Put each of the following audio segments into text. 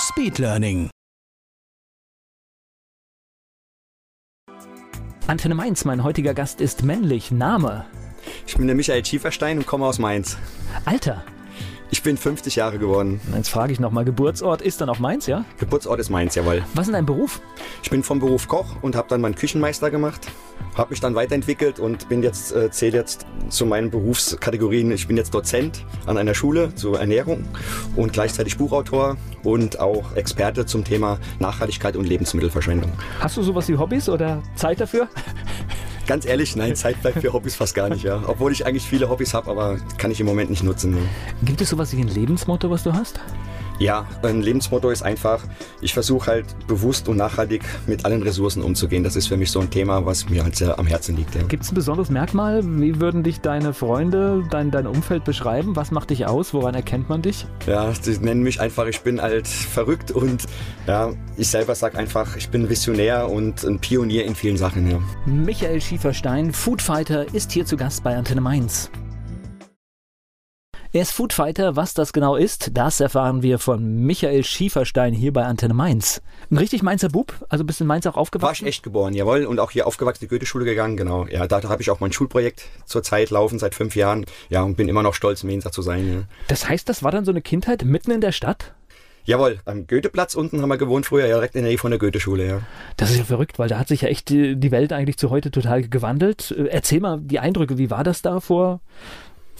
Speedlearning. Antenne Mainz, mein heutiger Gast ist männlich. Name? Ich bin der Michael Schieferstein und komme aus Mainz. Alter? Ich bin 50 Jahre geworden. Jetzt frage ich nochmal, Geburtsort ist dann auch Mainz, ja? Geburtsort ist Mainz, jawohl. Was ist dein Beruf? Ich bin vom Beruf Koch und habe dann meinen Küchenmeister gemacht. Habe mich dann weiterentwickelt und bin jetzt, äh, zähle jetzt zu meinen Berufskategorien. Ich bin jetzt Dozent an einer Schule zur Ernährung und gleichzeitig Buchautor und auch Experte zum Thema Nachhaltigkeit und Lebensmittelverschwendung. Hast du sowas wie Hobbys oder Zeit dafür? Ganz ehrlich, nein, Zeit bleibt für Hobbys fast gar nicht, ja. Obwohl ich eigentlich viele Hobbys habe, aber kann ich im Moment nicht nutzen. Ja. Gibt es sowas wie ein Lebensmotto, was du hast? Ja, ein Lebensmotto ist einfach, ich versuche halt bewusst und nachhaltig mit allen Ressourcen umzugehen. Das ist für mich so ein Thema, was mir halt sehr am Herzen liegt. Ja. Gibt es ein besonderes Merkmal? Wie würden dich deine Freunde, dein, dein Umfeld beschreiben? Was macht dich aus? Woran erkennt man dich? Ja, sie nennen mich einfach, ich bin halt verrückt und ja, ich selber sage einfach, ich bin Visionär und ein Pionier in vielen Sachen. Ja. Michael Schieferstein, Foodfighter, ist hier zu Gast bei Antenne Mainz. Er ist Foodfighter. Was das genau ist, das erfahren wir von Michael Schieferstein hier bei Antenne Mainz. Ein richtig Mainzer Bub? Also bist du in Mainz auch aufgewachsen? War ich echt geboren, jawohl. Und auch hier aufgewachsen, die Goethe-Schule gegangen, genau. Ja, da, habe ich auch mein Schulprojekt zurzeit laufen, seit fünf Jahren. Ja, und bin immer noch stolz, Mainzer zu sein. Ja. Das heißt, das war dann so eine Kindheit mitten in der Stadt? Jawohl, am Goetheplatz unten haben wir gewohnt früher, ja, direkt in der Nähe von der Goethe-Schule, ja. Das ist ja verrückt, weil da hat sich ja echt die, die Welt eigentlich zu heute total gewandelt. Erzähl mal die Eindrücke, wie war das da vor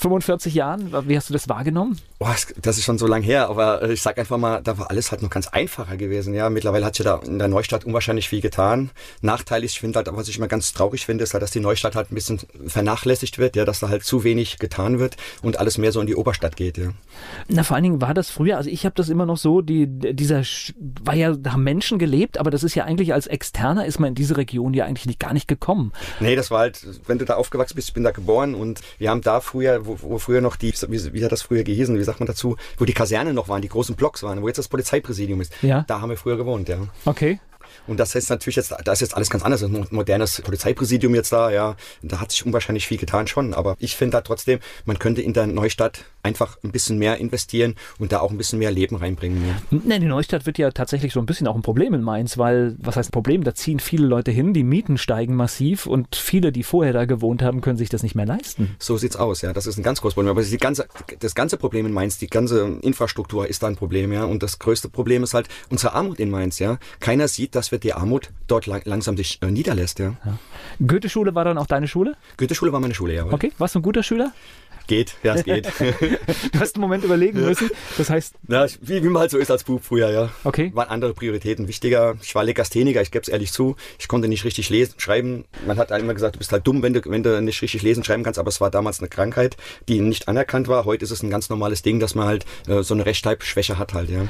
45 Jahren? Wie hast du das wahrgenommen? Boah, das ist schon so lang her, aber ich sag einfach mal, da war alles halt noch ganz einfacher gewesen. Ja, mittlerweile hat sich da in der Neustadt unwahrscheinlich viel getan. Nachteilig, ich finde halt, was ich immer ganz traurig finde, ist halt, dass die Neustadt halt ein bisschen vernachlässigt wird, ja, dass da halt zu wenig getan wird und alles mehr so in die Oberstadt geht, ja. Na, vor allen Dingen war das früher, also ich habe das immer noch so, die, dieser, war ja, da haben Menschen gelebt, aber das ist ja eigentlich als Externer ist man in diese Region ja eigentlich nicht, gar nicht gekommen. Nee, das war halt, wenn du da aufgewachsen bist, ich bin da geboren und wir haben da früher, wo, wo früher noch die, wie, wie hat das früher gehießen, wie sagt man dazu, wo die Kasernen noch waren, die großen Blocks waren, wo jetzt das Polizeipräsidium ist. Ja. Da haben wir früher gewohnt, ja. Okay. Und das ist natürlich jetzt, da ist jetzt alles ganz anders. Ein modernes Polizeipräsidium jetzt da, ja. Da hat sich unwahrscheinlich viel getan schon. Aber ich finde da trotzdem, man könnte in der Neustadt einfach ein bisschen mehr investieren und da auch ein bisschen mehr Leben reinbringen. Ja. Nein, die Neustadt wird ja tatsächlich so ein bisschen auch ein Problem in Mainz, weil, was heißt Problem? Da ziehen viele Leute hin, die Mieten steigen massiv und viele, die vorher da gewohnt haben, können sich das nicht mehr leisten. So sieht's aus, ja. Das ist ein ganz großes Problem. Aber die ganze, das ganze Problem in Mainz, die ganze Infrastruktur ist da ein Problem, ja. Und das größte Problem ist halt unsere Armut in Mainz, ja. Keiner sieht, dass wir die Armut dort lang, langsam sich äh, niederlässt, ja. ja. Goethe-Schule war dann auch deine Schule? Goethe-Schule war meine Schule, ja. Okay, warst du ein guter Schüler? Geht, ja, es geht. du hast einen Moment überlegen müssen. Das heißt. Ja, wie, wie man halt so ist als Bub früher, ja. Okay. Waren andere Prioritäten wichtiger. Ich war Legastheniker, ich gebe es ehrlich zu. Ich konnte nicht richtig lesen, schreiben. Man hat immer gesagt, du bist halt dumm, wenn du, wenn du nicht richtig lesen, schreiben kannst. Aber es war damals eine Krankheit, die nicht anerkannt war. Heute ist es ein ganz normales Ding, dass man halt äh, so eine Rechtschreibschwäche hat halt, ja.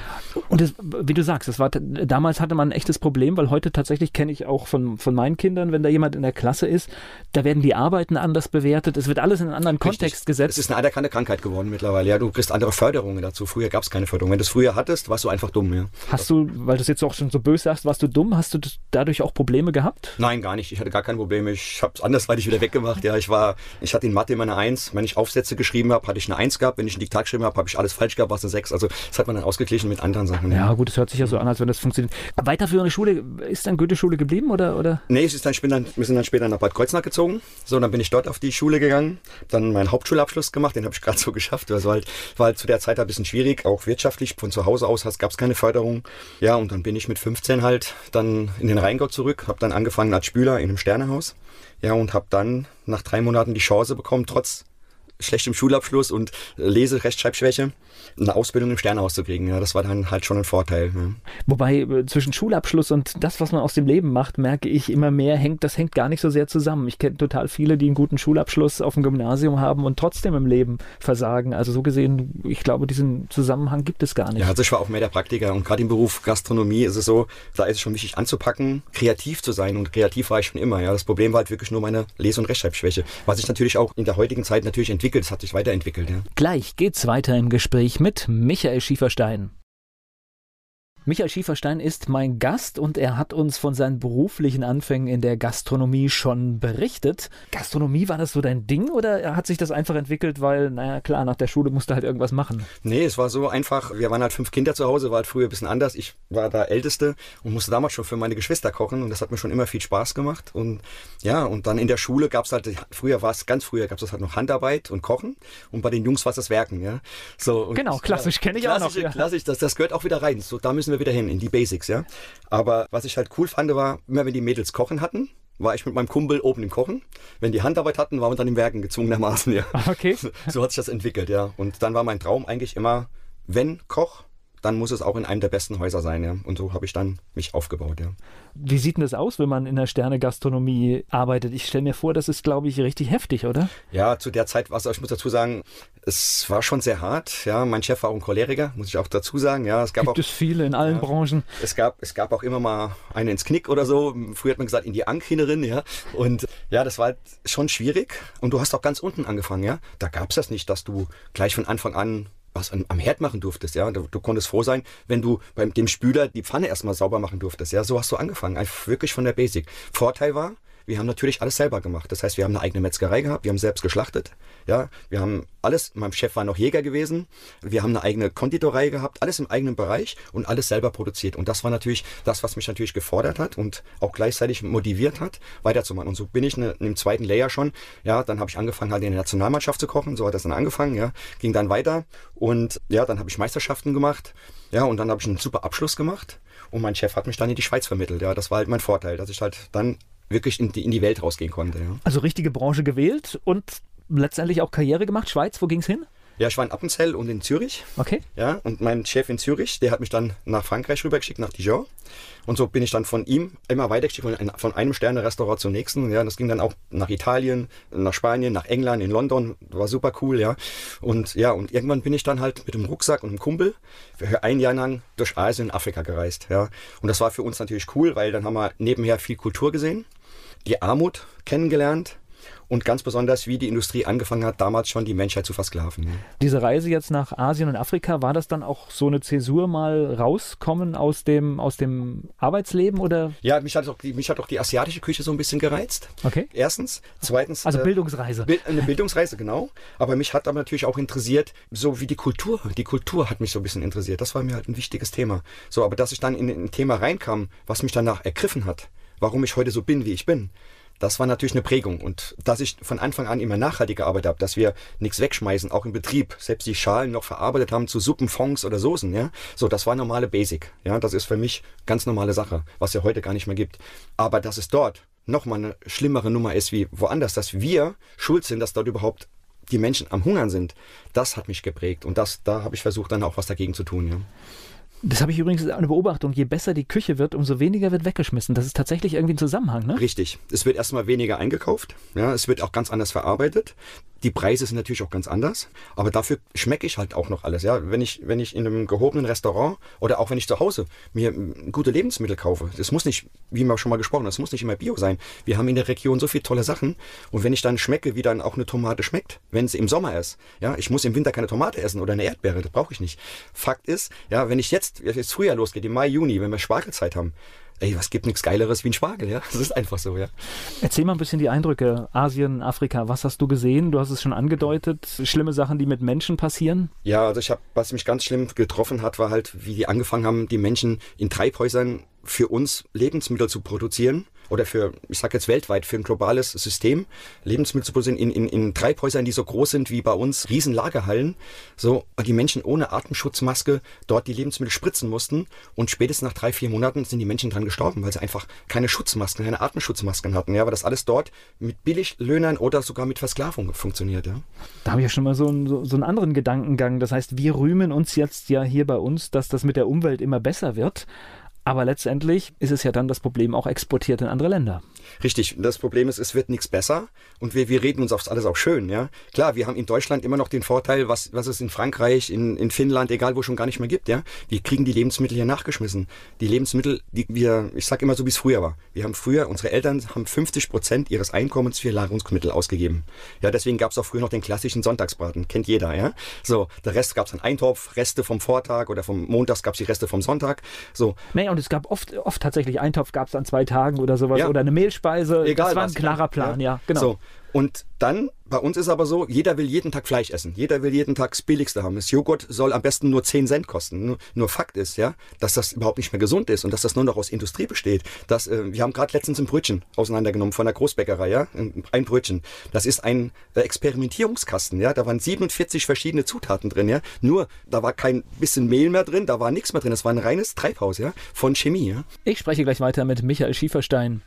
Und das, wie du sagst, das war, damals hatte man ein echtes Problem, weil heute tatsächlich kenne ich auch von, von meinen Kindern, wenn da jemand in der Klasse ist, da werden die Arbeiten anders bewertet. Es wird alles in einen anderen richtig. Kontext gesetzt. Es ist eine anerkannte Krankheit geworden mittlerweile. Ja, du kriegst andere Förderungen dazu. Früher gab es keine Förderung. Wenn du es früher hattest, warst du einfach dumm. Ja. Hast du, weil du es jetzt auch schon so böse sagst, warst du dumm? Hast du dadurch auch Probleme gehabt? Nein, gar nicht. Ich hatte gar keine Probleme. Ich habe es andersweitig wieder weggemacht. Ja, ich war, ich hatte in Mathe immer eine Eins. Wenn ich Aufsätze geschrieben habe, hatte ich eine Eins gehabt. Wenn ich ein Diktat geschrieben habe, habe ich alles falsch gehabt, war es eine Sechs. Also das hat man dann ausgeglichen mit anderen Sachen. Ja, ja gut, es hört sich ja so an, als wenn das funktioniert. Weiterführende Schule, ist dann Goethe-Schule geblieben oder, oder? Nee, es ist dann, ich bin dann, wir sind dann später nach Bad Kreuznach gezogen. So, dann bin ich dort auf die Schule gegangen, dann meinen Hauptschulabschluss gemacht, den habe ich gerade so geschafft. Das war halt, war halt zu der Zeit ein bisschen schwierig, auch wirtschaftlich. Von zu Hause aus gab es keine Förderung. Ja, und dann bin ich mit 15 halt dann in den Rheingau zurück, habe dann angefangen als Spüler in einem Sternehaus. Ja, und habe dann nach drei Monaten die Chance bekommen, trotz schlechtem Schulabschluss und Lese-, Rechtschreibschwäche eine Ausbildung im Sternehaus zu kriegen. Ja, das war dann halt schon ein Vorteil. Ja. Wobei äh, zwischen Schulabschluss und das, was man aus dem Leben macht, merke ich immer mehr, hängt, das hängt gar nicht so sehr zusammen. Ich kenne total viele, die einen guten Schulabschluss auf dem Gymnasium haben und trotzdem im Leben versagen. Also so gesehen, ich glaube, diesen Zusammenhang gibt es gar nicht. Ja, also ich war auch mehr der Praktiker und gerade im Beruf Gastronomie ist es so, da ist es schon wichtig anzupacken, kreativ zu sein und kreativ war ich schon immer. Ja, das Problem war halt wirklich nur meine Lese- und Rechtschreibschwäche, was sich natürlich auch in der heutigen Zeit natürlich entwickelt. Es hat sich weiterentwickelt. Ja. Gleich geht's weiter im Gespräch mit Michael Schieferstein. Michael Schieferstein ist mein Gast und er hat uns von seinen beruflichen Anfängen in der Gastronomie schon berichtet. Gastronomie, war das so dein Ding oder hat sich das einfach entwickelt, weil, naja, klar, nach der Schule musste halt irgendwas machen? Nee, es war so einfach. Wir waren halt fünf Kinder zu Hause, war halt früher ein bisschen anders. Ich war der Älteste und musste damals schon für meine Geschwister kochen und das hat mir schon immer viel Spaß gemacht. Und ja, und dann in der Schule gab es halt, früher war es, ganz früher gab es halt noch Handarbeit und Kochen und bei den Jungs war es das Werken, ja. So, genau, klassisch kenne ich auch noch. Ja. Klassisch, das, das gehört auch wieder rein. So, da müssen müssen wir wieder hin, in die Basics, ja. Aber was ich halt cool fand, war, immer wenn die Mädels kochen hatten, war ich mit meinem Kumpel oben im Kochen. Wenn die Handarbeit hatten, waren wir dann im Werken gezwungenermaßen, ja. Okay. So hat sich das entwickelt, ja. Und dann war mein Traum eigentlich immer, wenn Koch, dann muss es auch in einem der besten Häuser sein. Ja. Und so habe ich dann mich aufgebaut. Ja. Wie sieht denn das aus, wenn man in der Sterne-Gastronomie arbeitet? Ich stelle mir vor, das ist, glaube ich, richtig heftig, oder? Ja, zu der Zeit, was ich muss dazu sagen, es war schon sehr hart. Ja, mein Chef war auch ein Choleriker, muss ich auch dazu sagen. Ja, es gab Gibt auch, es viele in allen ja, Branchen. Es gab, es gab auch immer mal einen ins Knick oder so. Früher hat man gesagt, in die Ankhinerin, ja. Und ja, das war halt schon schwierig. Und du hast auch ganz unten angefangen, ja. Da gab es das nicht, dass du gleich von Anfang an was am Herd machen durftest, ja. Du, du, konntest froh sein, wenn du beim dem Spüler die Pfanne erstmal sauber machen durftest, ja. So hast du angefangen, einfach wirklich von der Basic. Vorteil war, wir haben natürlich alles selber gemacht. Das heißt, wir haben eine eigene Metzgerei gehabt, wir haben selbst geschlachtet, ja, wir haben alles, mein Chef war noch Jäger gewesen, wir haben eine eigene Konditorei gehabt, alles im eigenen Bereich und alles selber produziert. Und das war natürlich das, was mich natürlich gefordert hat und auch gleichzeitig motiviert hat, weiterzumachen. Und so bin ich ne, im zweiten Layer schon, ja, dann habe ich angefangen halt in der Nationalmannschaft zu kochen, so hat das dann angefangen, ja, ging dann weiter und ja, dann habe ich Meisterschaften gemacht, ja, und dann habe ich einen super Abschluss gemacht und mein Chef hat mich dann in die Schweiz vermittelt, ja, das war halt mein Vorteil, dass ich halt dann wirklich in die, in die Welt rausgehen konnte. Ja. Also richtige Branche gewählt und letztendlich auch Karriere gemacht. Schweiz, wo ging es hin? Ja, ich war in Appenzell und in Zürich. Okay. Ja, und mein Chef in Zürich, der hat mich dann nach Frankreich rübergeschickt, nach Dijon. Und so bin ich dann von ihm immer weitergeschickt, von, von einem Sterne-Restaurant zum nächsten. Ja, das ging dann auch nach Italien, nach Spanien, nach England, in London. War super cool, ja. Und ja, und irgendwann bin ich dann halt mit dem Rucksack und einem Kumpel für ein Jahr lang durch Asien und Afrika gereist, ja. Und das war für uns natürlich cool, weil dann haben wir nebenher viel Kultur gesehen, die Armut kennengelernt, und ganz besonders, wie die Industrie angefangen hat, damals schon die Menschheit zu versklaven. Diese Reise jetzt nach Asien und Afrika, war das dann auch so eine Zäsur mal rauskommen aus dem, aus dem Arbeitsleben oder? Ja, mich hat, auch die, mich hat auch die asiatische Küche so ein bisschen gereizt. Okay. Erstens. Zweitens. Also Bildungsreise. Äh, eine Bildungsreise, genau. Aber mich hat aber natürlich auch interessiert, so wie die Kultur. Die Kultur hat mich so ein bisschen interessiert. Das war mir halt ein wichtiges Thema. So, aber dass ich dann in ein Thema reinkam, was mich danach ergriffen hat, warum ich heute so bin, wie ich bin, das war natürlich eine Prägung. Und dass ich von Anfang an immer nachhaltig gearbeitet habe, dass wir nichts wegschmeißen, auch im Betrieb, selbst die Schalen noch verarbeitet haben zu Suppen, Fonds oder Soßen, ja. So, das war normale Basic. Ja, das ist für mich ganz normale Sache, was ja heute gar nicht mehr gibt. Aber dass es dort nochmal eine schlimmere Nummer ist wie woanders, dass wir schuld sind, dass dort überhaupt die Menschen am Hungern sind, das hat mich geprägt. Und das, da habe ich versucht, dann auch was dagegen zu tun, ja. Das habe ich übrigens eine Beobachtung. Je besser die Küche wird, umso weniger wird weggeschmissen. Das ist tatsächlich irgendwie ein Zusammenhang, ne? Richtig. Es wird erstmal weniger eingekauft. Ja, es wird auch ganz anders verarbeitet. Die Preise sind natürlich auch ganz anders, aber dafür schmecke ich halt auch noch alles. Ja, wenn ich, wenn ich in einem gehobenen Restaurant oder auch wenn ich zu Hause mir gute Lebensmittel kaufe, das muss nicht, wie wir schon mal gesprochen haben, das muss nicht immer Bio sein. Wir haben in der Region so viele tolle Sachen und wenn ich dann schmecke, wie dann auch eine Tomate schmeckt, wenn sie im Sommer ist, ja, ich muss im Winter keine Tomate essen oder eine Erdbeere, das brauche ich nicht. Fakt ist, ja, wenn ich jetzt, jetzt Frühjahr losgeht, im Mai, Juni, wenn wir Spargelzeit haben, ey, was gibt nichts Geileres wie ein Spargel, ja? Das ist einfach so, ja. Erzähl mal ein bisschen die Eindrücke. Asien, Afrika, was hast du gesehen? Du hast es schon angedeutet. Schlimme Sachen, die mit Menschen passieren? Ja, also ich habe, was mich ganz schlimm getroffen hat, war halt, wie die angefangen haben, die Menschen in Treibhäusern für uns Lebensmittel zu produzieren oder für, ich sage jetzt weltweit, für ein globales System, Lebensmittel zu produzieren in, in, in Treibhäusern, die so groß sind wie bei uns, Riesenlagerhallen, so die Menschen ohne Atemschutzmaske dort die Lebensmittel spritzen mussten und spätestens nach drei, vier Monaten sind die Menschen dran gestorben, weil sie einfach keine Schutzmasken, keine Atemschutzmasken hatten, ja, weil das alles dort mit Billiglöhnern oder sogar mit Versklavung funktioniert, ja. Da habe ich ja schon mal so, ein, so, so einen anderen Gedankengang. Das heißt, wir rühmen uns jetzt ja hier bei uns, dass das mit der Umwelt immer besser wird. Aber letztendlich ist es ja dann das Problem auch exportiert in andere Länder. Richtig. Das Problem ist, es wird nichts besser und wir, wir reden uns aufs alles auch schön. Ja, klar, wir haben in Deutschland immer noch den Vorteil, was, was es in Frankreich, in, in Finnland, egal wo schon gar nicht mehr gibt. Ja, wir kriegen die Lebensmittel hier nachgeschmissen. Die Lebensmittel, die wir, ich sag immer so, wie es früher war. Wir haben früher, unsere Eltern haben 50 Prozent ihres Einkommens für Nahrungsmittel ausgegeben. Ja, deswegen gab es auch früher noch den klassischen Sonntagsbraten. Kennt jeder, ja. So, der Rest gab es einen Eintopf, Reste vom Vortag oder vom Montags gab es die Reste vom Sonntag. So. Naja, und es gab oft, oft tatsächlich Eintopf gab es an zwei Tagen oder sowas ja. oder eine Mehlspeise. Egal das war was, ein klarer Plan, ja, ja genau. So. Und dann, bei uns ist aber so, jeder will jeden Tag Fleisch essen. Jeder will jeden Tag das Billigste haben. Das Joghurt soll am besten nur 10 Cent kosten. Nur, nur Fakt ist, ja, dass das überhaupt nicht mehr gesund ist und dass das nur noch aus Industrie besteht. Das, äh, wir haben gerade letztens ein Brötchen auseinandergenommen von der Großbäckerei, ja, ein Brötchen. Das ist ein äh, Experimentierungskasten, ja. Da waren 47 verschiedene Zutaten drin, ja. Nur, da war kein bisschen Mehl mehr drin, da war nichts mehr drin. Das war ein reines Treibhaus, ja, von Chemie, ja. Ich spreche gleich weiter mit Michael Schieferstein.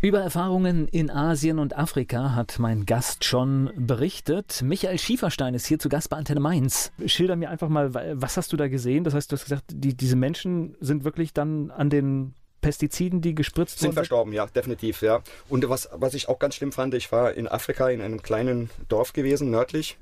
Über Erfahrungen in Asien und Afrika hat mein Gast schon berichtet. Michael Schieferstein ist hier zu Gast bei Antenne Mainz. Schilder mir einfach mal, was hast du da gesehen? Das heißt, du hast gesagt, die, diese Menschen sind wirklich dann an den Pestiziden, die gespritzt sind wurden? Sind verstorben, ja, definitiv, ja. Und was, was ich auch ganz schlimm fand, ich war in Afrika in einem kleinen Dorf gewesen, nördlich,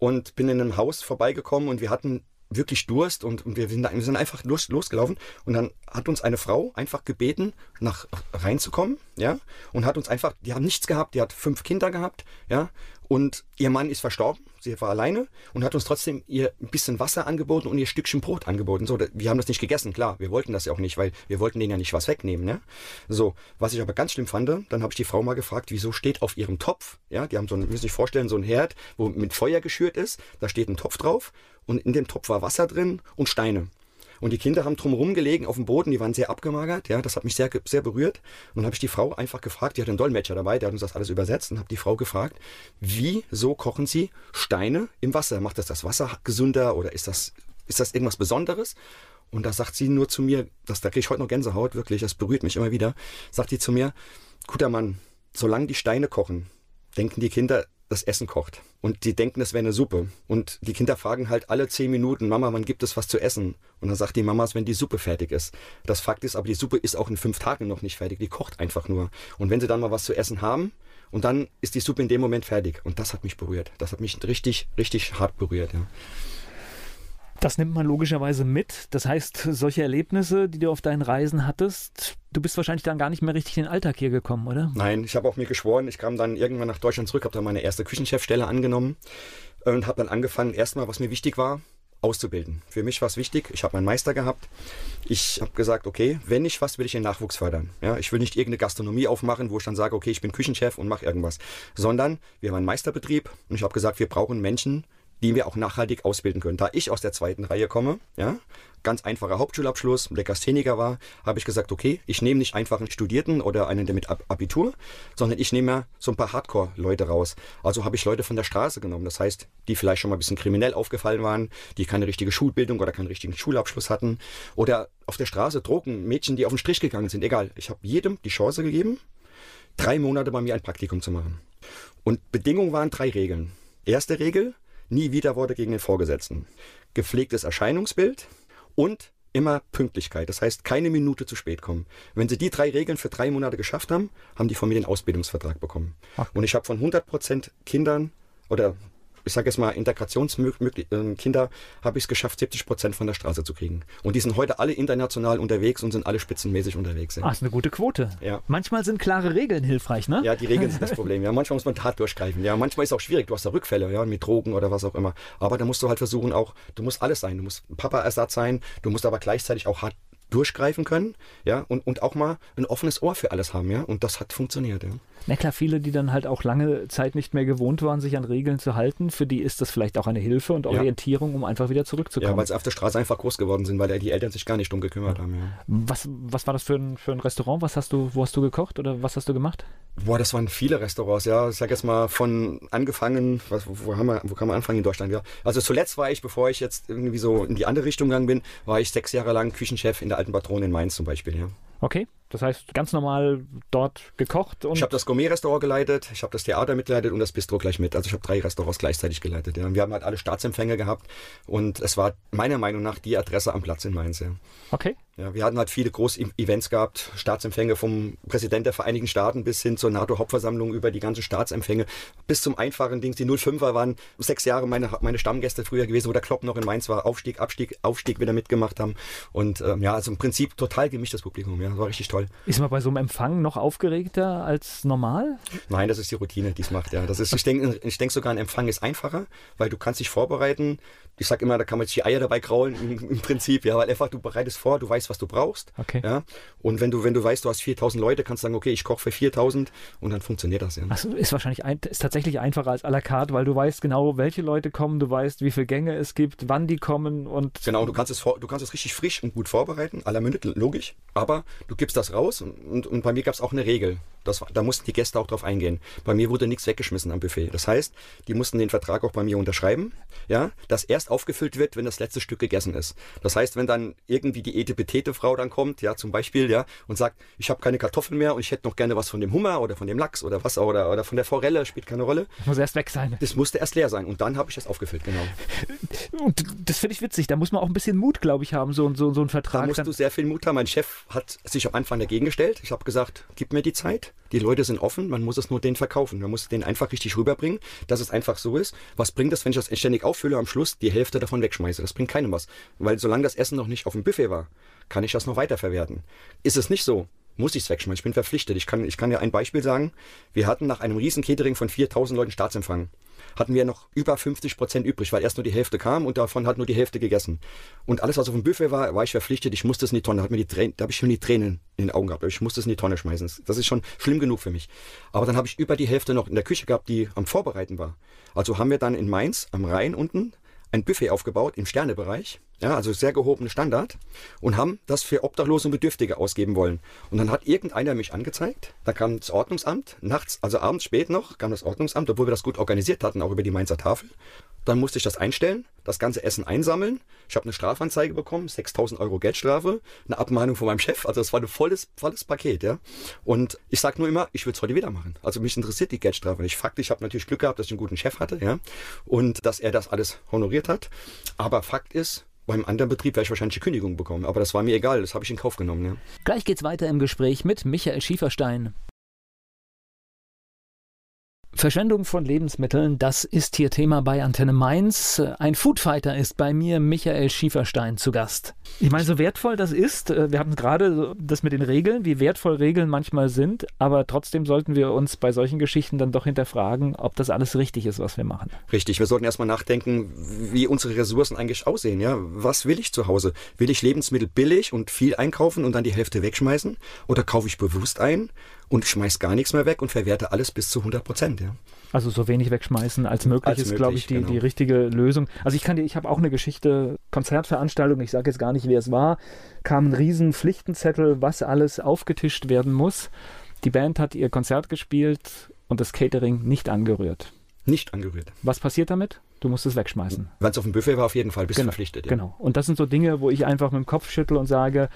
und bin in einem Haus vorbeigekommen und wir hatten wirklich Durst und, und wir, sind, wir sind einfach los, losgelaufen und dann hat uns eine Frau einfach gebeten, nach reinzukommen, ja, und hat uns einfach, die haben nichts gehabt, die hat fünf Kinder gehabt, ja, und ihr Mann ist verstorben, sie war alleine und hat uns trotzdem ihr ein bisschen Wasser angeboten und ihr Stückchen Brot angeboten. So, wir haben das nicht gegessen, klar, wir wollten das ja auch nicht, weil wir wollten denen ja nicht was wegnehmen. Ja? So, was ich aber ganz schlimm fand, dann habe ich die Frau mal gefragt, wieso steht auf ihrem Topf, ja, die haben so ein, müssen sich vorstellen, so ein Herd, wo mit Feuer geschürt ist, da steht ein Topf drauf und in dem Topf war Wasser drin und Steine. Und die Kinder haben drumherum gelegen auf dem Boden, die waren sehr abgemagert. Ja, das hat mich sehr, sehr berührt. Und dann habe ich die Frau einfach gefragt, die hat einen Dolmetscher dabei, der hat uns das alles übersetzt und habe die Frau gefragt, wieso kochen sie Steine im Wasser? Macht das das Wasser gesünder oder ist das, ist das irgendwas Besonderes? Und da sagt sie nur zu mir, das, da kriege ich heute noch Gänsehaut, wirklich, das berührt mich immer wieder, sagt die zu mir, guter Mann, solange die Steine kochen, denken die Kinder, das Essen kocht. Und die denken, es wäre eine Suppe. Und die Kinder fragen halt alle zehn Minuten, Mama, wann gibt es was zu essen? Und dann sagt die Mama, wenn die Suppe fertig ist. Das Fakt ist aber, die Suppe ist auch in fünf Tagen noch nicht fertig. Die kocht einfach nur. Und wenn sie dann mal was zu essen haben, und dann ist die Suppe in dem Moment fertig. Und das hat mich berührt. Das hat mich richtig, richtig hart berührt. Ja. Das nimmt man logischerweise mit. Das heißt, solche Erlebnisse, die du auf deinen Reisen hattest, du bist wahrscheinlich dann gar nicht mehr richtig in den Alltag hier gekommen, oder? Nein, ich habe auch mir geschworen, ich kam dann irgendwann nach Deutschland zurück, habe dann meine erste Küchenchefstelle angenommen und habe dann angefangen, erstmal, was mir wichtig war, auszubilden. Für mich war es wichtig, ich habe meinen Meister gehabt. Ich habe gesagt, okay, wenn ich was, will ich den Nachwuchs fördern. Ja, ich will nicht irgendeine Gastronomie aufmachen, wo ich dann sage, okay, ich bin Küchenchef und mache irgendwas, sondern wir haben einen Meisterbetrieb und ich habe gesagt, wir brauchen Menschen, die wir auch nachhaltig ausbilden können. Da ich aus der zweiten Reihe komme, ja, ganz einfacher Hauptschulabschluss, Legastheniker war, habe ich gesagt, okay, ich nehme nicht einfach einen Studierten oder einen mit Abitur, sondern ich nehme so ein paar Hardcore-Leute raus. Also habe ich Leute von der Straße genommen. Das heißt, die vielleicht schon mal ein bisschen kriminell aufgefallen waren, die keine richtige Schulbildung oder keinen richtigen Schulabschluss hatten. Oder auf der Straße Drogen, Mädchen, die auf den Strich gegangen sind. Egal. Ich habe jedem die Chance gegeben, drei Monate bei mir ein Praktikum zu machen. Und Bedingungen waren drei Regeln. Erste Regel, nie wieder Worte gegen den Vorgesetzten. Gepflegtes Erscheinungsbild und immer Pünktlichkeit. Das heißt, keine Minute zu spät kommen. Wenn Sie die drei Regeln für drei Monate geschafft haben, haben die von mir den Ausbildungsvertrag bekommen. Ach. Und ich habe von 100 Prozent Kindern oder ich sage jetzt mal, Integrationskinder ähm, habe ich es geschafft, 70 Prozent von der Straße zu kriegen. Und die sind heute alle international unterwegs und sind alle spitzenmäßig unterwegs. Ja. Ah, ist eine gute Quote. Ja. Manchmal sind klare Regeln hilfreich, ne? Ja, die Regeln sind das Problem. Ja, manchmal muss man hart durchgreifen. Ja, manchmal ist es auch schwierig. Du hast da Rückfälle, ja, mit Drogen oder was auch immer. Aber da musst du halt versuchen, auch, du musst alles sein. Du musst Papa-Ersatz sein. Du musst aber gleichzeitig auch hart durchgreifen können, ja, und, und auch mal ein offenes Ohr für alles haben, ja. Und das hat funktioniert, ja. Na klar, viele, die dann halt auch lange Zeit nicht mehr gewohnt waren, sich an Regeln zu halten, für die ist das vielleicht auch eine Hilfe und Orientierung, ja. um einfach wieder zurückzukommen. Ja, weil sie auf der Straße einfach groß geworden sind, weil die Eltern sich gar nicht drum gekümmert ja. haben, ja. Was, was war das für ein, für ein Restaurant? Was hast du, wo hast du gekocht oder was hast du gemacht? Boah, das waren viele Restaurants, ja. Ich sag jetzt mal von angefangen, was, wo, haben wir, wo kann man anfangen in Deutschland, ja. Also zuletzt war ich, bevor ich jetzt irgendwie so in die andere Richtung gegangen bin, war ich sechs Jahre lang Küchenchef in der alten Patrone in Mainz zum Beispiel, ja. Okay, das heißt ganz normal dort gekocht und. Ich habe das Gourmet-Restaurant geleitet, ich habe das Theater mitgeleitet und das Bistro gleich mit. Also ich habe drei Restaurants gleichzeitig geleitet. Ja. Und wir haben halt alle Staatsempfänge gehabt und es war meiner Meinung nach die Adresse am Platz in Mainz. Ja. Okay. Ja, wir hatten halt viele Groß-Events gehabt, Staatsempfänge vom Präsident der Vereinigten Staaten bis hin zur NATO-Hauptversammlung über die ganzen Staatsempfänge, bis zum einfachen Dings. Die 05er waren sechs Jahre meine, meine Stammgäste früher gewesen, wo der Klopp noch in Mainz war, Aufstieg, Abstieg, Aufstieg wieder mitgemacht haben. Und ähm, ja, also im Prinzip total gemischtes Publikum, ja, war richtig toll. Ist man bei so einem Empfang noch aufgeregter als normal? Nein, das ist die Routine, die es macht, ja. Das ist, ich denke ich denk sogar, ein Empfang ist einfacher, weil du kannst dich vorbereiten. Ich sag immer, da kann man sich die Eier dabei kraulen, im, im Prinzip, ja, weil einfach du bereitest vor, du weißt, was du brauchst. Okay. Ja? Und wenn du, wenn du weißt, du hast 4000 Leute, kannst du sagen, okay, ich koche für 4000 und dann funktioniert das. Ja. Also ist wahrscheinlich ein, ist tatsächlich einfacher als à la carte, weil du weißt genau, welche Leute kommen, du weißt, wie viele Gänge es gibt, wann die kommen und. Genau, du kannst es, vor, du kannst es richtig frisch und gut vorbereiten, à la Minute, logisch. Aber du gibst das raus und, und, und bei mir gab es auch eine Regel. Das, da mussten die Gäste auch drauf eingehen. Bei mir wurde nichts weggeschmissen am Buffet. Das heißt, die mussten den Vertrag auch bei mir unterschreiben, ja, dass erst aufgefüllt wird, wenn das letzte Stück gegessen ist. Das heißt, wenn dann irgendwie die etepetete Frau dann kommt, ja, zum Beispiel, ja, und sagt, ich habe keine Kartoffeln mehr und ich hätte noch gerne was von dem Hummer oder von dem Lachs oder was oder, oder von der Forelle, spielt keine Rolle. Das muss erst weg sein. Das musste erst leer sein und dann habe ich das aufgefüllt, genau. Und das finde ich witzig. Da muss man auch ein bisschen Mut, glaube ich, haben, so, so, so ein Vertrag. Da musst du sehr viel Mut haben. Mein Chef hat sich am Anfang dagegen gestellt. Ich habe gesagt, gib mir die Zeit. Die Leute sind offen, man muss es nur denen verkaufen. Man muss es denen einfach richtig rüberbringen, dass es einfach so ist. Was bringt das, wenn ich das ständig auffülle, am Schluss die Hälfte davon wegschmeiße? Das bringt keinem was. Weil solange das Essen noch nicht auf dem Buffet war, kann ich das noch weiterverwerten. Ist es nicht so, muss ich es wegschmeißen. Ich bin verpflichtet. Ich kann, ich kann ja ein Beispiel sagen. Wir hatten nach einem riesen Catering von 4000 Leuten Staatsempfang hatten wir noch über 50 Prozent übrig, weil erst nur die Hälfte kam und davon hat nur die Hälfte gegessen. Und alles, was auf dem Buffet war, war ich verpflichtet, ich musste es in die Tonne. Da, hat da habe ich schon die Tränen in den Augen gehabt. Ich musste es in die Tonne schmeißen. Das ist schon schlimm genug für mich. Aber dann habe ich über die Hälfte noch in der Küche gehabt, die am Vorbereiten war. Also haben wir dann in Mainz am Rhein unten ein Buffet aufgebaut im Sternebereich, ja, also sehr gehobene Standard, und haben das für Obdachlose und Bedürftige ausgeben wollen. Und dann hat irgendeiner mich angezeigt, da kam das Ordnungsamt, nachts, also abends spät noch, kam das Ordnungsamt, obwohl wir das gut organisiert hatten, auch über die Mainzer Tafel. Dann musste ich das einstellen, das ganze Essen einsammeln. Ich habe eine Strafanzeige bekommen, 6000 Euro Geldstrafe, eine Abmahnung von meinem Chef. Also das war ein volles, volles Paket. ja. Und ich sage nur immer, ich würde es heute wieder machen. Also mich interessiert die Geldstrafe nicht. Fakt, ich habe natürlich Glück gehabt, dass ich einen guten Chef hatte ja, und dass er das alles honoriert hat. Aber Fakt ist, beim anderen Betrieb wäre ich wahrscheinlich die Kündigung bekommen. Aber das war mir egal, das habe ich in Kauf genommen. Ja. Gleich geht's weiter im Gespräch mit Michael Schieferstein. Verschwendung von Lebensmitteln, das ist hier Thema bei Antenne Mainz. Ein Foodfighter ist bei mir Michael Schieferstein zu Gast. Ich meine, so wertvoll das ist, äh, wir hatten gerade das mit den Regeln, wie wertvoll Regeln manchmal sind, aber trotzdem sollten wir uns bei solchen Geschichten dann doch hinterfragen, ob das alles richtig ist, was wir machen. Richtig, wir sollten erstmal nachdenken, wie unsere Ressourcen eigentlich aussehen. Ja? Was will ich zu Hause? Will ich Lebensmittel billig und viel einkaufen und dann die Hälfte wegschmeißen? Oder kaufe ich bewusst ein und schmeiß gar nichts mehr weg und verwerte alles bis zu 100 Prozent. Ja. Also so wenig wegschmeißen als möglich als ist, glaube ich, die, genau. die richtige Lösung. Also ich kann dir, ich habe auch eine Geschichte, Konzertveranstaltung, ich sage jetzt gar nicht, wer es war, kam ein riesen Pflichtenzettel, was alles aufgetischt werden muss. Die Band hat ihr Konzert gespielt und das Catering nicht angerührt. Nicht angerührt. Was passiert damit? Du musst es wegschmeißen. Wenn es auf dem Buffet war, auf jeden Fall, bist genau, du verpflichtet. Ja. Genau. Und das sind so Dinge, wo ich einfach mit dem Kopf schüttel und sage,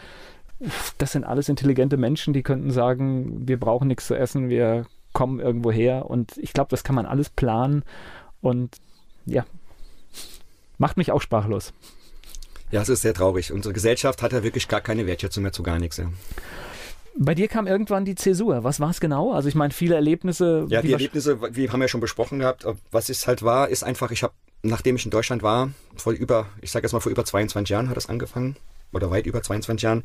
das sind alles intelligente Menschen, die könnten sagen, wir brauchen nichts zu essen, wir kommen irgendwo her. Und ich glaube, das kann man alles planen. Und ja, macht mich auch sprachlos. Ja, es ist sehr traurig. Unsere Gesellschaft hat ja wirklich gar keine Wertschätzung mehr zu gar nichts. Ja. Bei dir kam irgendwann die Zäsur. Was war es genau? Also ich meine, viele Erlebnisse. Ja, die Erlebnisse, wir haben ja schon besprochen gehabt. Was es halt war, ist einfach, ich habe, nachdem ich in Deutschland war, vor über, ich sage jetzt mal vor über 22 Jahren hat das angefangen, oder weit über 22 Jahren,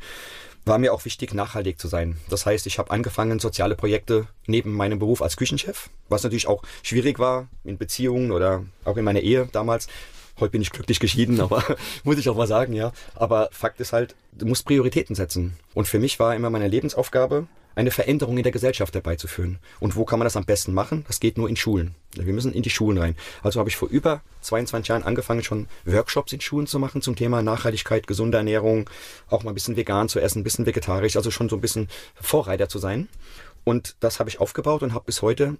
war mir auch wichtig, nachhaltig zu sein. Das heißt, ich habe angefangen, soziale Projekte neben meinem Beruf als Küchenchef, was natürlich auch schwierig war in Beziehungen oder auch in meiner Ehe damals, Heute bin ich glücklich geschieden, aber muss ich auch mal sagen, ja. Aber Fakt ist halt, du musst Prioritäten setzen. Und für mich war immer meine Lebensaufgabe, eine Veränderung in der Gesellschaft herbeizuführen. Und wo kann man das am besten machen? Das geht nur in Schulen. Wir müssen in die Schulen rein. Also habe ich vor über 22 Jahren angefangen, schon Workshops in Schulen zu machen zum Thema Nachhaltigkeit, gesunde Ernährung, auch mal ein bisschen vegan zu essen, ein bisschen vegetarisch, also schon so ein bisschen Vorreiter zu sein. Und das habe ich aufgebaut und habe bis heute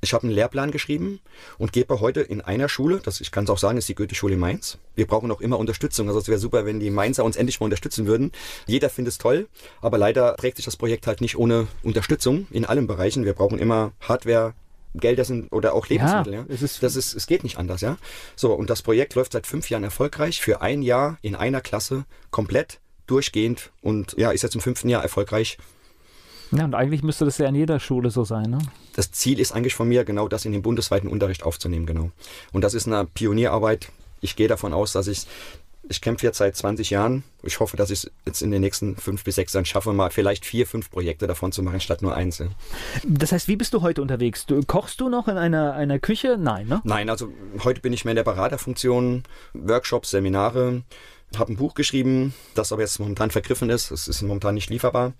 ich habe einen Lehrplan geschrieben und gebe heute in einer Schule, das ich kann es auch sagen, ist die Goethe-Schule Mainz. Wir brauchen auch immer Unterstützung. Also es wäre super, wenn die Mainzer uns endlich mal unterstützen würden. Jeder findet es toll, aber leider trägt sich das Projekt halt nicht ohne Unterstützung in allen Bereichen. Wir brauchen immer Hardware, Gelder sind oder auch Lebensmittel. Ja, ja. Es, ist das ist, es geht nicht anders, ja. So, und das Projekt läuft seit fünf Jahren erfolgreich, für ein Jahr in einer Klasse komplett durchgehend und ja, ist jetzt im fünften Jahr erfolgreich ja, und eigentlich müsste das ja in jeder Schule so sein, ne? Das Ziel ist eigentlich von mir, genau das in den bundesweiten Unterricht aufzunehmen, genau. Und das ist eine Pionierarbeit. Ich gehe davon aus, dass ich ich kämpfe jetzt seit 20 Jahren. Ich hoffe, dass ich es jetzt in den nächsten fünf bis sechs Jahren schaffe, mal vielleicht vier, fünf Projekte davon zu machen, statt nur eins. Das heißt, wie bist du heute unterwegs? Du, kochst du noch in einer, einer Küche? Nein, ne? Nein, also heute bin ich mehr in der Beraterfunktion, Workshops, Seminare, habe ein Buch geschrieben, das aber jetzt momentan vergriffen ist. Es ist momentan nicht lieferbar.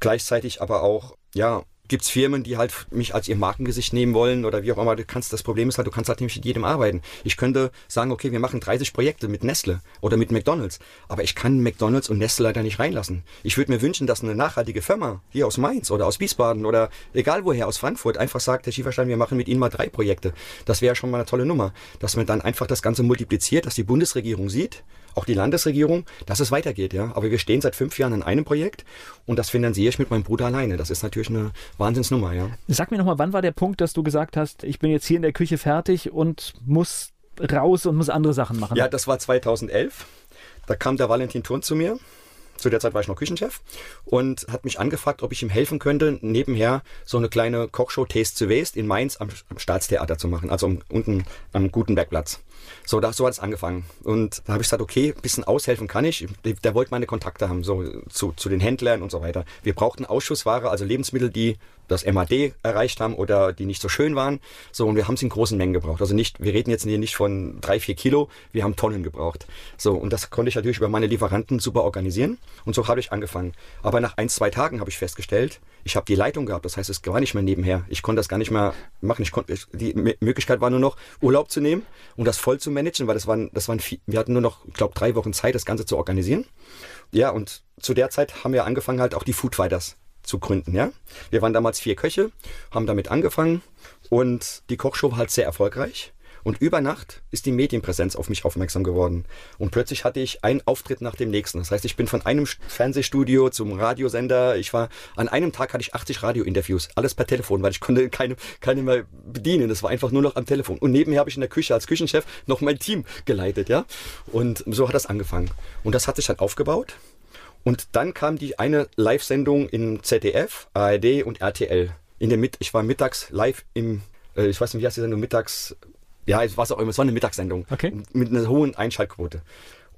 Gleichzeitig aber auch, ja, gibt es Firmen, die halt mich als ihr Markengesicht nehmen wollen oder wie auch immer. Du kannst, das Problem ist halt, du kannst halt nicht mit jedem arbeiten. Ich könnte sagen, okay, wir machen 30 Projekte mit Nestle oder mit McDonalds, aber ich kann McDonalds und Nestle leider nicht reinlassen. Ich würde mir wünschen, dass eine nachhaltige Firma hier aus Mainz oder aus Wiesbaden oder egal woher aus Frankfurt einfach sagt, Herr Schieferstein, wir machen mit Ihnen mal drei Projekte. Das wäre schon mal eine tolle Nummer, dass man dann einfach das Ganze multipliziert, dass die Bundesregierung sieht, auch die Landesregierung, dass es weitergeht, ja. Aber wir stehen seit fünf Jahren in einem Projekt und das finanziere ich mit meinem Bruder alleine. Das ist natürlich eine Wahnsinnsnummer, ja. Sag mir nochmal, wann war der Punkt, dass du gesagt hast, ich bin jetzt hier in der Küche fertig und muss raus und muss andere Sachen machen? Ja, das war 2011. Da kam der Valentin Thurn zu mir. Zu der Zeit war ich noch Küchenchef und hat mich angefragt, ob ich ihm helfen könnte, nebenher so eine kleine Kochshow Taste to Waste in Mainz am, am Staatstheater zu machen, also unten am Gutenbergplatz. So, da, so hat es angefangen. Und da habe ich gesagt, okay, ein bisschen aushelfen kann ich. Der, wollte meine Kontakte haben, so zu, zu den Händlern und so weiter. Wir brauchten Ausschussware, also Lebensmittel, die das MAD erreicht haben oder die nicht so schön waren. So, und wir haben es in großen Mengen gebraucht. Also nicht, wir reden jetzt hier nicht von drei, vier Kilo, wir haben Tonnen gebraucht. So, und das konnte ich natürlich über meine Lieferanten super organisieren. Und so habe ich angefangen. Aber nach ein, zwei Tagen habe ich festgestellt, ich habe die Leitung gehabt. Das heißt, es war nicht mehr nebenher. Ich konnte das gar nicht mehr machen. Ich konnte, die Möglichkeit war nur noch, Urlaub zu nehmen und das voll zu managen, weil das waren, das waren, wir hatten nur noch, ich glaube, drei Wochen Zeit, das Ganze zu organisieren. Ja, und zu der Zeit haben wir angefangen, halt auch die Food Fighters zu gründen, ja. Wir waren damals vier Köche, haben damit angefangen und die Kochshow war halt sehr erfolgreich. Und über Nacht ist die Medienpräsenz auf mich aufmerksam geworden. Und plötzlich hatte ich einen Auftritt nach dem nächsten. Das heißt, ich bin von einem Fernsehstudio zum Radiosender. Ich war, an einem Tag hatte ich 80 Radiointerviews. Alles per Telefon, weil ich konnte keine, keine mehr bedienen. Das war einfach nur noch am Telefon. Und nebenher habe ich in der Küche als Küchenchef noch mein Team geleitet, ja. Und so hat das angefangen. Und das hat sich dann aufgebaut. Und dann kam die eine Live-Sendung in ZDF, ARD und RTL. In der Mit ich war mittags live im, äh, ich weiß nicht, wie heißt die Sendung, mittags, ja, es war auch immer, es war eine Mittagssendung. Okay. Mit einer hohen Einschaltquote.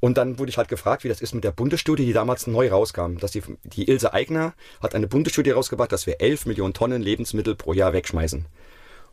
Und dann wurde ich halt gefragt, wie das ist mit der Bundesstudie, die damals neu rauskam. Dass die, die Ilse Eigner hat eine Bundesstudie rausgebracht, dass wir 11 Millionen Tonnen Lebensmittel pro Jahr wegschmeißen.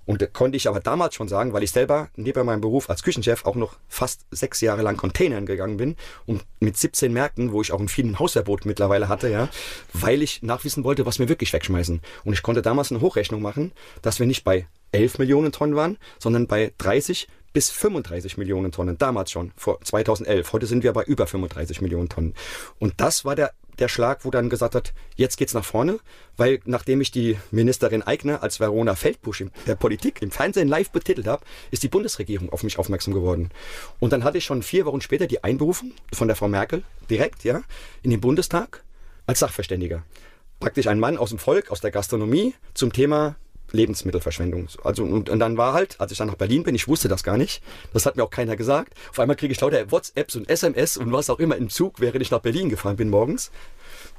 Und da konnte ich aber damals schon sagen, weil ich selber neben meinem Beruf als Küchenchef auch noch fast sechs Jahre lang Containern gegangen bin und mit 17 Märkten, wo ich auch ein vielen Hausverbot mittlerweile hatte, ja, weil ich nachwissen wollte, was wir wirklich wegschmeißen. Und ich konnte damals eine Hochrechnung machen, dass wir nicht bei 11 Millionen Tonnen waren, sondern bei 30 bis 35 Millionen Tonnen, damals schon, vor 2011. Heute sind wir bei über 35 Millionen Tonnen. Und das war der der Schlag, wo dann gesagt hat, jetzt geht's nach vorne, weil nachdem ich die Ministerin Eigner als Verona Feldbusch in der Politik im Fernsehen live betitelt habe, ist die Bundesregierung auf mich aufmerksam geworden. Und dann hatte ich schon vier Wochen später die Einberufung von der Frau Merkel direkt, ja, in den Bundestag als Sachverständiger. Praktisch ein Mann aus dem Volk, aus der Gastronomie zum Thema Lebensmittelverschwendung. Also und, und, dann war halt, als ich dann nach Berlin bin, ich wusste das gar nicht. Das hat mir auch keiner gesagt. Auf einmal kriege ich lauter WhatsApps und SMS und was auch immer im Zug, während ich nach Berlin gefahren bin morgens.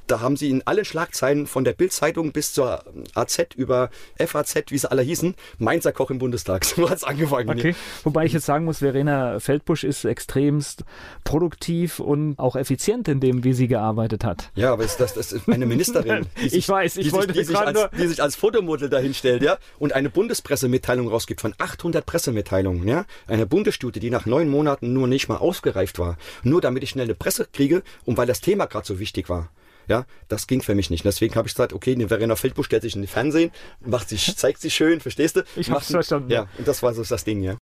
Da haben sie in allen Schlagzeilen von der Bild-Zeitung bis zur AZ über FAZ, wie sie alle hießen, Mainzer Koch im Bundestag. So hat es angefangen. Okay. Wobei ich jetzt sagen muss, Verena Feldbusch ist extremst produktiv und auch effizient in dem, wie sie gearbeitet hat. Ja, aber ist das, das ist eine Ministerin. Sich, ich weiß, ich die wollte sich, die, sich als, die sich als Fotomodel dahinstellt, ja, und eine Bundespressemitteilung rausgibt von 800 Pressemitteilungen, ja, eine Bundesstudie, die nach neun Monaten nur nicht mal ausgereift war, nur damit ich schnell eine Presse kriege und weil das Thema gerade so wichtig war. Ja, das ging für mich nicht. Deswegen habe ich gesagt, okay, eine Verena Feldbusch stellt sich in den Fernsehen, macht sich, zeigt sich schön, verstehst du? Ich hab's verstanden. Ja, und das war so das Ding, ja.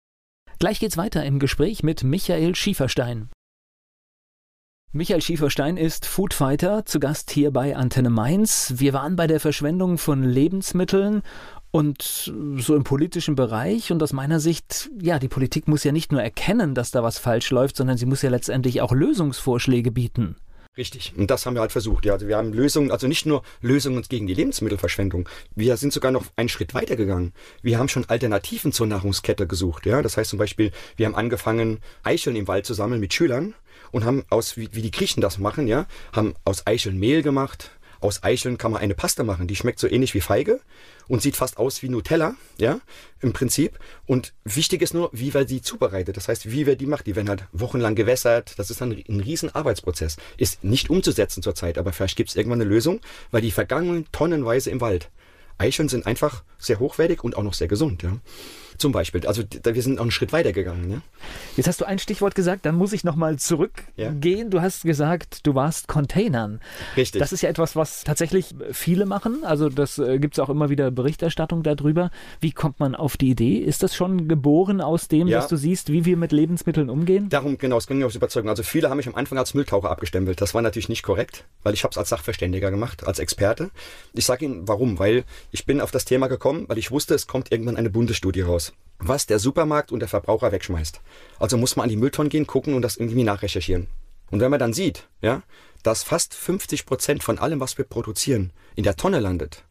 Gleich geht's weiter im Gespräch mit Michael Schieferstein. Michael Schieferstein ist Foodfighter, zu Gast hier bei Antenne Mainz. Wir waren bei der Verschwendung von Lebensmitteln und so im politischen Bereich und aus meiner Sicht, ja, die Politik muss ja nicht nur erkennen, dass da was falsch läuft, sondern sie muss ja letztendlich auch Lösungsvorschläge bieten. Richtig. Und das haben wir halt versucht. Ja, also wir haben Lösungen, also nicht nur Lösungen gegen die Lebensmittelverschwendung. Wir sind sogar noch einen Schritt weiter gegangen. Wir haben schon Alternativen zur Nahrungskette gesucht. Ja, das heißt zum Beispiel, wir haben angefangen, Eicheln im Wald zu sammeln mit Schülern und haben aus, wie, wie die Griechen das machen, ja, haben aus Eicheln Mehl gemacht, aus Eicheln kann man eine Pasta machen, die schmeckt so ähnlich wie Feige und sieht fast aus wie Nutella, ja, im Prinzip. Und wichtig ist nur, wie wir sie zubereitet. Das heißt, wie wir die macht. Die werden halt wochenlang gewässert. Das ist dann ein riesen Arbeitsprozess. Ist nicht umzusetzen zurzeit, aber vielleicht gibt es irgendwann eine Lösung, weil die vergangenen tonnenweise im Wald. Eicheln sind einfach sehr hochwertig und auch noch sehr gesund, ja. Zum Beispiel. Also wir sind auch einen Schritt weiter gegangen. Ne? Jetzt hast du ein Stichwort gesagt, dann muss ich nochmal zurückgehen. Ja. Du hast gesagt, du warst Containern. Richtig. Das ist ja etwas, was tatsächlich viele machen. Also das äh, gibt es auch immer wieder Berichterstattung darüber. Wie kommt man auf die Idee? Ist das schon geboren aus dem, ja. dass du siehst, wie wir mit Lebensmitteln umgehen? Darum, genau, es ging mir aus Überzeugung. Also viele haben mich am Anfang als Mülltaucher abgestempelt. Das war natürlich nicht korrekt, weil ich habe es als Sachverständiger gemacht, als Experte. Ich sage Ihnen warum, weil ich bin auf das Thema gekommen, weil ich wusste, es kommt irgendwann eine Bundesstudie raus was der Supermarkt und der Verbraucher wegschmeißt. Also muss man an die Mülltonnen gehen, gucken und das irgendwie nachrecherchieren. Und wenn man dann sieht, ja, dass fast 50 Prozent von allem, was wir produzieren, in der Tonne landet,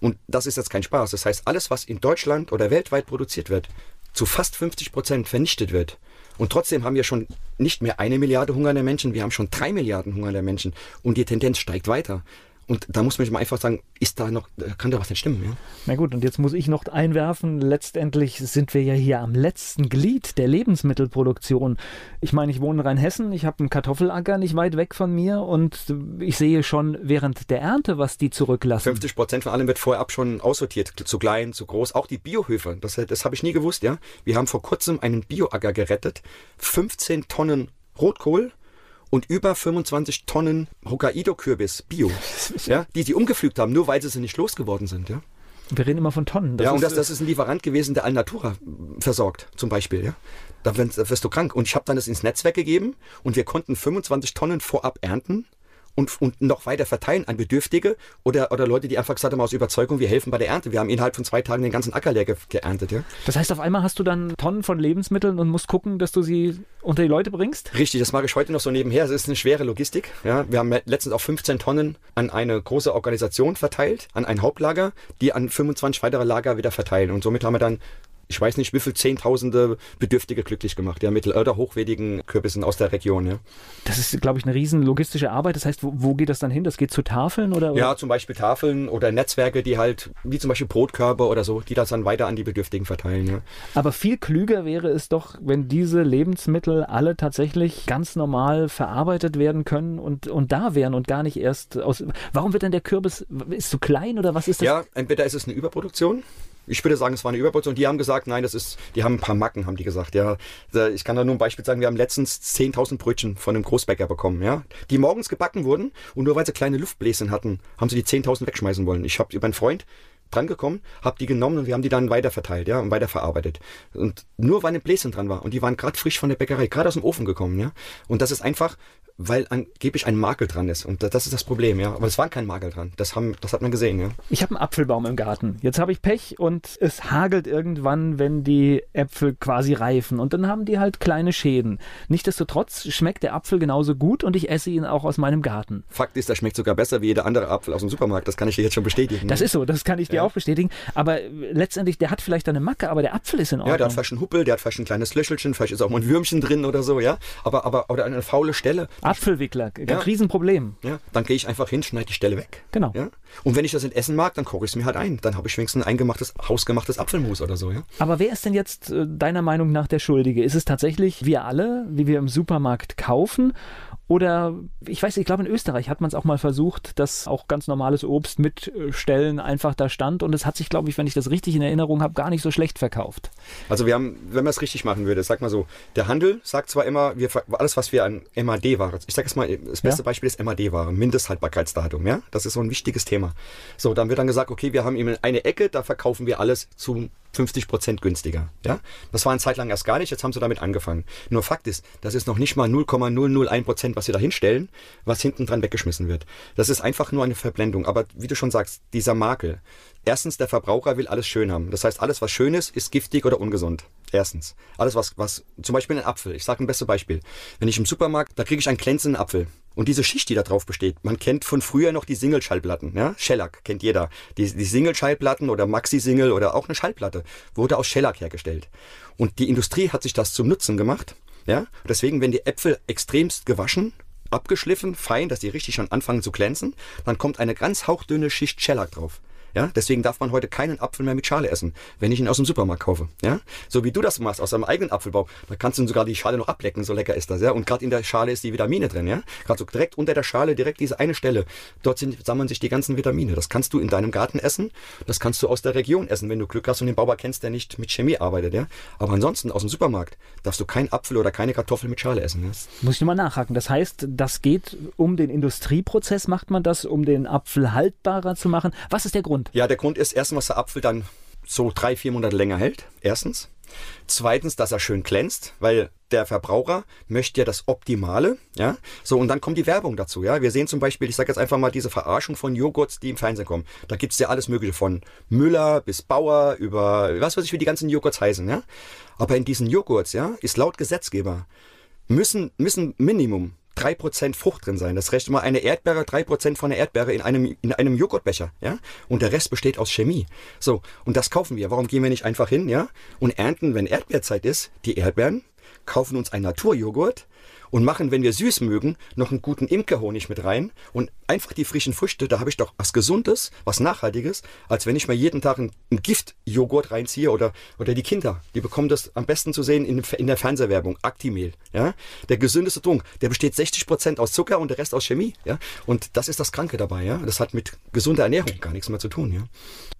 und das ist jetzt kein Spaß, das heißt, alles, was in Deutschland oder weltweit produziert wird, zu fast 50 Prozent vernichtet wird. Und trotzdem haben wir schon nicht mehr eine Milliarde hungernde Menschen, wir haben schon drei Milliarden hungernde Menschen. Und die Tendenz steigt weiter. Und da muss man sich mal einfach sagen, ist da noch, kann da was nicht stimmen? Ja? Na gut, und jetzt muss ich noch einwerfen, letztendlich sind wir ja hier am letzten Glied der Lebensmittelproduktion. Ich meine, ich wohne in Rheinhessen, ich habe einen Kartoffelacker nicht weit weg von mir und ich sehe schon während der Ernte, was die zurücklassen. 50 Prozent von allem wird vorab schon aussortiert, zu klein, zu groß. Auch die Biohöfe, das, das habe ich nie gewusst, ja. Wir haben vor kurzem einen Bioacker gerettet, 15 Tonnen Rotkohl, und über 25 Tonnen Hokkaido-Kürbis, Bio, ja, die sie umgepflügt haben, nur weil sie sie nicht losgeworden sind. Ja. Wir reden immer von Tonnen. Das ja, und das, das ist ein Lieferant gewesen, der Alnatura versorgt, zum Beispiel. Ja. Da wirst du krank. Und ich habe dann das ins Netzwerk gegeben und wir konnten 25 Tonnen vorab ernten und, und noch weiter verteilen an Bedürftige oder, oder Leute, die einfach gesagt haben aus Überzeugung, wir helfen bei der Ernte. Wir haben innerhalb von zwei Tagen den ganzen Acker leer ge geerntet. Ja? Das heißt, auf einmal hast du dann Tonnen von Lebensmitteln und musst gucken, dass du sie unter die Leute bringst? Richtig, das mache ich heute noch so nebenher. Es ist eine schwere Logistik. Ja? Wir haben letztens auch 15 Tonnen an eine große Organisation verteilt, an ein Hauptlager, die an 25 weitere Lager wieder verteilen. Und somit haben wir dann ich weiß nicht, wie viele Zehntausende Bedürftige glücklich gemacht, ja, mit oder hochwertigen Kürbissen aus der Region, ja. Das ist, glaube ich, eine riesen logistische Arbeit. Das heißt, wo, wo geht das dann hin? Das geht zu Tafeln oder? Ja, zum Beispiel Tafeln oder Netzwerke, die halt, wie zum Beispiel Brotkörper oder so, die das dann weiter an die Bedürftigen verteilen, ja. Aber viel klüger wäre es doch, wenn diese Lebensmittel alle tatsächlich ganz normal verarbeitet werden können und, und da wären und gar nicht erst aus. Warum wird denn der Kürbis, ist zu klein oder was ist das? Ja, entweder ist es eine Überproduktion ich würde sagen, es war eine Überproduktion. Die haben gesagt, nein, das ist, die haben ein paar Macken, haben die gesagt. Ja, ich kann da nur ein Beispiel sagen. Wir haben letztens 10.000 Brötchen von einem Großbäcker bekommen, ja, die morgens gebacken wurden und nur weil sie kleine Luftbläschen hatten, haben sie die 10.000 wegschmeißen wollen. Ich habe über einen Freund drangekommen, habe die genommen und wir haben die dann weiterverteilt, ja, und weiterverarbeitet. Und nur weil ein Bläschen dran war und die waren gerade frisch von der Bäckerei, gerade aus dem Ofen gekommen, ja. Und das ist einfach weil angeblich ein Makel dran ist. Und das ist das Problem, ja. Aber es war kein Makel dran. Das, haben, das hat man gesehen, ja. Ich habe einen Apfelbaum im Garten. Jetzt habe ich Pech und es hagelt irgendwann, wenn die Äpfel quasi reifen. Und dann haben die halt kleine Schäden. Nichtsdestotrotz schmeckt der Apfel genauso gut und ich esse ihn auch aus meinem Garten. Fakt ist, der schmeckt sogar besser wie jeder andere Apfel aus dem Supermarkt. Das kann ich dir jetzt schon bestätigen. Das ist so, das kann ich dir ich auch bestätigen. Aber letztendlich, der hat vielleicht eine Macke, aber der Apfel ist in Ordnung. Ja, der hat vielleicht einen Huppel, der hat vielleicht ein kleines Löchelchen, vielleicht ist auch mal ein Würmchen drin oder so, ja. Aber, aber oder eine faule Stelle. Apfelwickler, Ja. Riesenproblem. Ja, dann gehe ich einfach hin, schneide die Stelle weg. Genau. Ja? Und wenn ich das in Essen mag, dann koche ich es mir halt ein. Dann habe ich wenigstens ein eingemachtes, hausgemachtes Apfelmus oder so, ja. Aber wer ist denn jetzt äh, deiner Meinung nach der Schuldige? Ist es tatsächlich wir alle, wie wir im Supermarkt kaufen? Oder ich weiß, ich glaube in Österreich hat man es auch mal versucht, dass auch ganz normales Obst mit äh, Stellen einfach da stand und es hat sich, glaube ich, wenn ich das richtig in Erinnerung habe, gar nicht so schlecht verkauft. Also wir haben, wenn man es richtig machen würde, sag mal so, der Handel sagt zwar immer, wir, alles was wir an MAD-Ware, ich sage jetzt mal, das beste Ja. Beispiel ist MAD-Ware, Mindesthaltbarkeitsdatum, ja, das ist so ein wichtiges Thema. So, dann wird dann gesagt, okay, wir haben eben eine Ecke, da verkaufen wir alles zu 50 Prozent günstiger, ja. Das war eine Zeit lang erst gar nicht, jetzt haben sie damit angefangen. Nur Fakt ist, das ist noch nicht mal 0,001 Prozent, was sie da hinstellen, was hinten dran weggeschmissen wird. Das ist einfach nur eine Verblendung. Aber wie du schon sagst, dieser Makel. Erstens, der Verbraucher will alles schön haben. Das heißt, alles, was schön ist, ist giftig oder ungesund. Erstens. Alles, was, was, zum Beispiel ein Apfel. Ich sage ein bestes Beispiel. Wenn ich im Supermarkt, da kriege ich einen glänzenden Apfel. Und diese Schicht, die da drauf besteht, man kennt von früher noch die Single-Schallplatten, ja? Shellac kennt jeder. Die, die Single-Schallplatten oder Maxi-Single oder auch eine Schallplatte wurde aus Shellac hergestellt. Und die Industrie hat sich das zum Nutzen gemacht, ja? Deswegen, wenn die Äpfel extremst gewaschen, abgeschliffen, fein, dass die richtig schon anfangen zu glänzen, dann kommt eine ganz hauchdünne Schicht Shellac drauf. Ja, deswegen darf man heute keinen Apfel mehr mit Schale essen, wenn ich ihn aus dem Supermarkt kaufe. Ja, so wie du das machst aus deinem eigenen Apfelbaum, da kannst du sogar die Schale noch ablecken, so lecker ist das. Ja, und gerade in der Schale ist die Vitamine drin. Ja, gerade so direkt unter der Schale, direkt diese eine Stelle, dort sind, sammeln sich die ganzen Vitamine. Das kannst du in deinem Garten essen, das kannst du aus der Region essen, wenn du Glück hast und den Bauer kennst, der nicht mit Chemie arbeitet. Ja, aber ansonsten aus dem Supermarkt darfst du keinen Apfel oder keine Kartoffel mit Schale essen. Ja? Muss ich nochmal nachhaken. Das heißt, das geht um den Industrieprozess, macht man das, um den Apfel haltbarer zu machen. Was ist der Grund? Ja, der Grund ist erstens, dass der Apfel dann so drei, vier Monate länger hält. Erstens. Zweitens, dass er schön glänzt, weil der Verbraucher möchte ja das Optimale, ja. So, und dann kommt die Werbung dazu, ja. Wir sehen zum Beispiel, ich sage jetzt einfach mal diese Verarschung von Joghurts, die im Fernsehen kommen. Da gibt's ja alles Mögliche von Müller bis Bauer über, was weiß ich, wie die ganzen Joghurts heißen, ja. Aber in diesen Joghurts, ja, ist laut Gesetzgeber, müssen, müssen Minimum 3% Frucht drin sein. Das rechnet mal eine Erdbeere, 3% von der Erdbeere in einem, in einem Joghurtbecher, ja? Und der Rest besteht aus Chemie. So. Und das kaufen wir. Warum gehen wir nicht einfach hin, ja? Und ernten, wenn Erdbeerzeit ist, die Erdbeeren, kaufen uns einen Naturjoghurt und machen, wenn wir süß mögen, noch einen guten Imkerhonig mit rein und einfach die frischen Früchte, da habe ich doch was Gesundes, was Nachhaltiges, als wenn ich mir jeden Tag einen, Giftjoghurt reinziehe oder, oder die Kinder, die bekommen das am besten zu sehen in, in der Fernsehwerbung, Actimel, ja. Der gesündeste Trunk, der besteht 60 Prozent aus Zucker und der Rest aus Chemie, ja. Und das ist das Kranke dabei, ja. Das hat mit gesunder Ernährung gar nichts mehr zu tun, ja.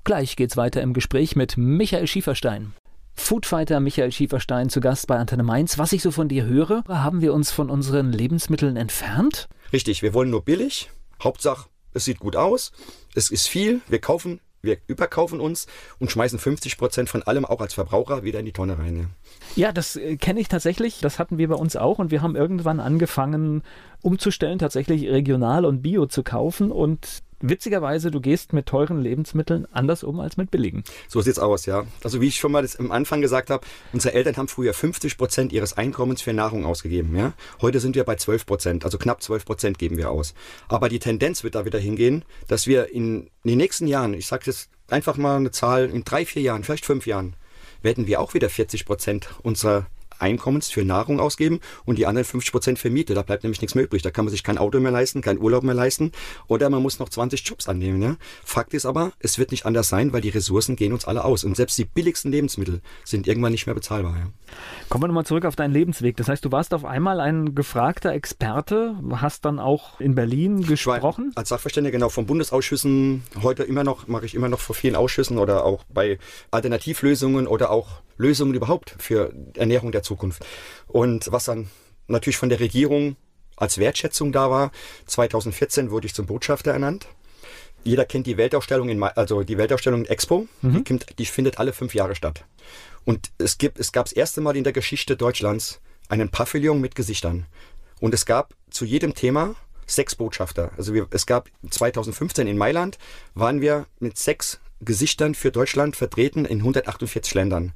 Gleich geht's weiter im Gespräch mit Michael Schieferstein. Foodfighter Michael Schieferstein zu Gast bei Antenne Mainz. Was ich so von dir höre, haben wir uns von unseren Lebensmitteln entfernt? Richtig, wir wollen nur billig. Hauptsache, es sieht gut aus. Es ist viel. Wir kaufen, wir überkaufen uns und schmeißen 50 Prozent von allem auch als Verbraucher wieder in die Tonne rein. Ja. Das äh, kenne ich tatsächlich. Das hatten wir bei uns auch und wir haben irgendwann angefangen umzustellen, tatsächlich regional und bio zu kaufen und witzigerweise, du gehst mit teuren Lebensmitteln anders um als mit billigen. So sieht's aus, ja. Also wie ich schon mal das am Anfang gesagt habe, unsere Eltern haben früher 50 Prozent ihres Einkommens für Nahrung ausgegeben. Ja? Heute sind wir bei 12 Prozent, also knapp 12 Prozent geben wir aus. Aber die Tendenz wird da wieder hingehen, dass wir in den nächsten Jahren, ich sage jetzt einfach mal eine Zahl, in drei, vier Jahren, vielleicht fünf Jahren, werden wir auch wieder 40 Prozent unserer Einkommens für Nahrung ausgeben und die anderen 50 Prozent für Miete. Da bleibt nämlich nichts mehr übrig. Da kann man sich kein Auto mehr leisten, keinen Urlaub mehr leisten oder man muss noch 20 Jobs annehmen. Ja? Fakt ist aber, es wird nicht anders sein, weil die Ressourcen gehen uns alle aus und selbst die billigsten Lebensmittel sind irgendwann nicht mehr bezahlbar. Ja? Kommen wir nochmal zurück auf deinen Lebensweg. Das heißt, du warst auf einmal ein gefragter Experte, hast dann auch in Berlin gesprochen. Als Sachverständiger genau von Bundesausschüssen, heute immer noch, mache ich immer noch vor vielen Ausschüssen oder auch bei Alternativlösungen oder auch Lösungen überhaupt für Ernährung der Zukunft. Und was dann natürlich von der Regierung als Wertschätzung da war, 2014 wurde ich zum Botschafter ernannt. Jeder kennt die Weltausstellung in, also die Weltausstellung Expo, die, kommt, die findet alle fünf Jahre statt. Und es gibt, es gab das erste Mal in der Geschichte Deutschlands einen Pavillon mit Gesichtern. Und es gab zu jedem Thema sechs Botschafter. Also wir, es gab 2015 in Mailand waren wir mit sechs Gesichtern für Deutschland vertreten in 148 Ländern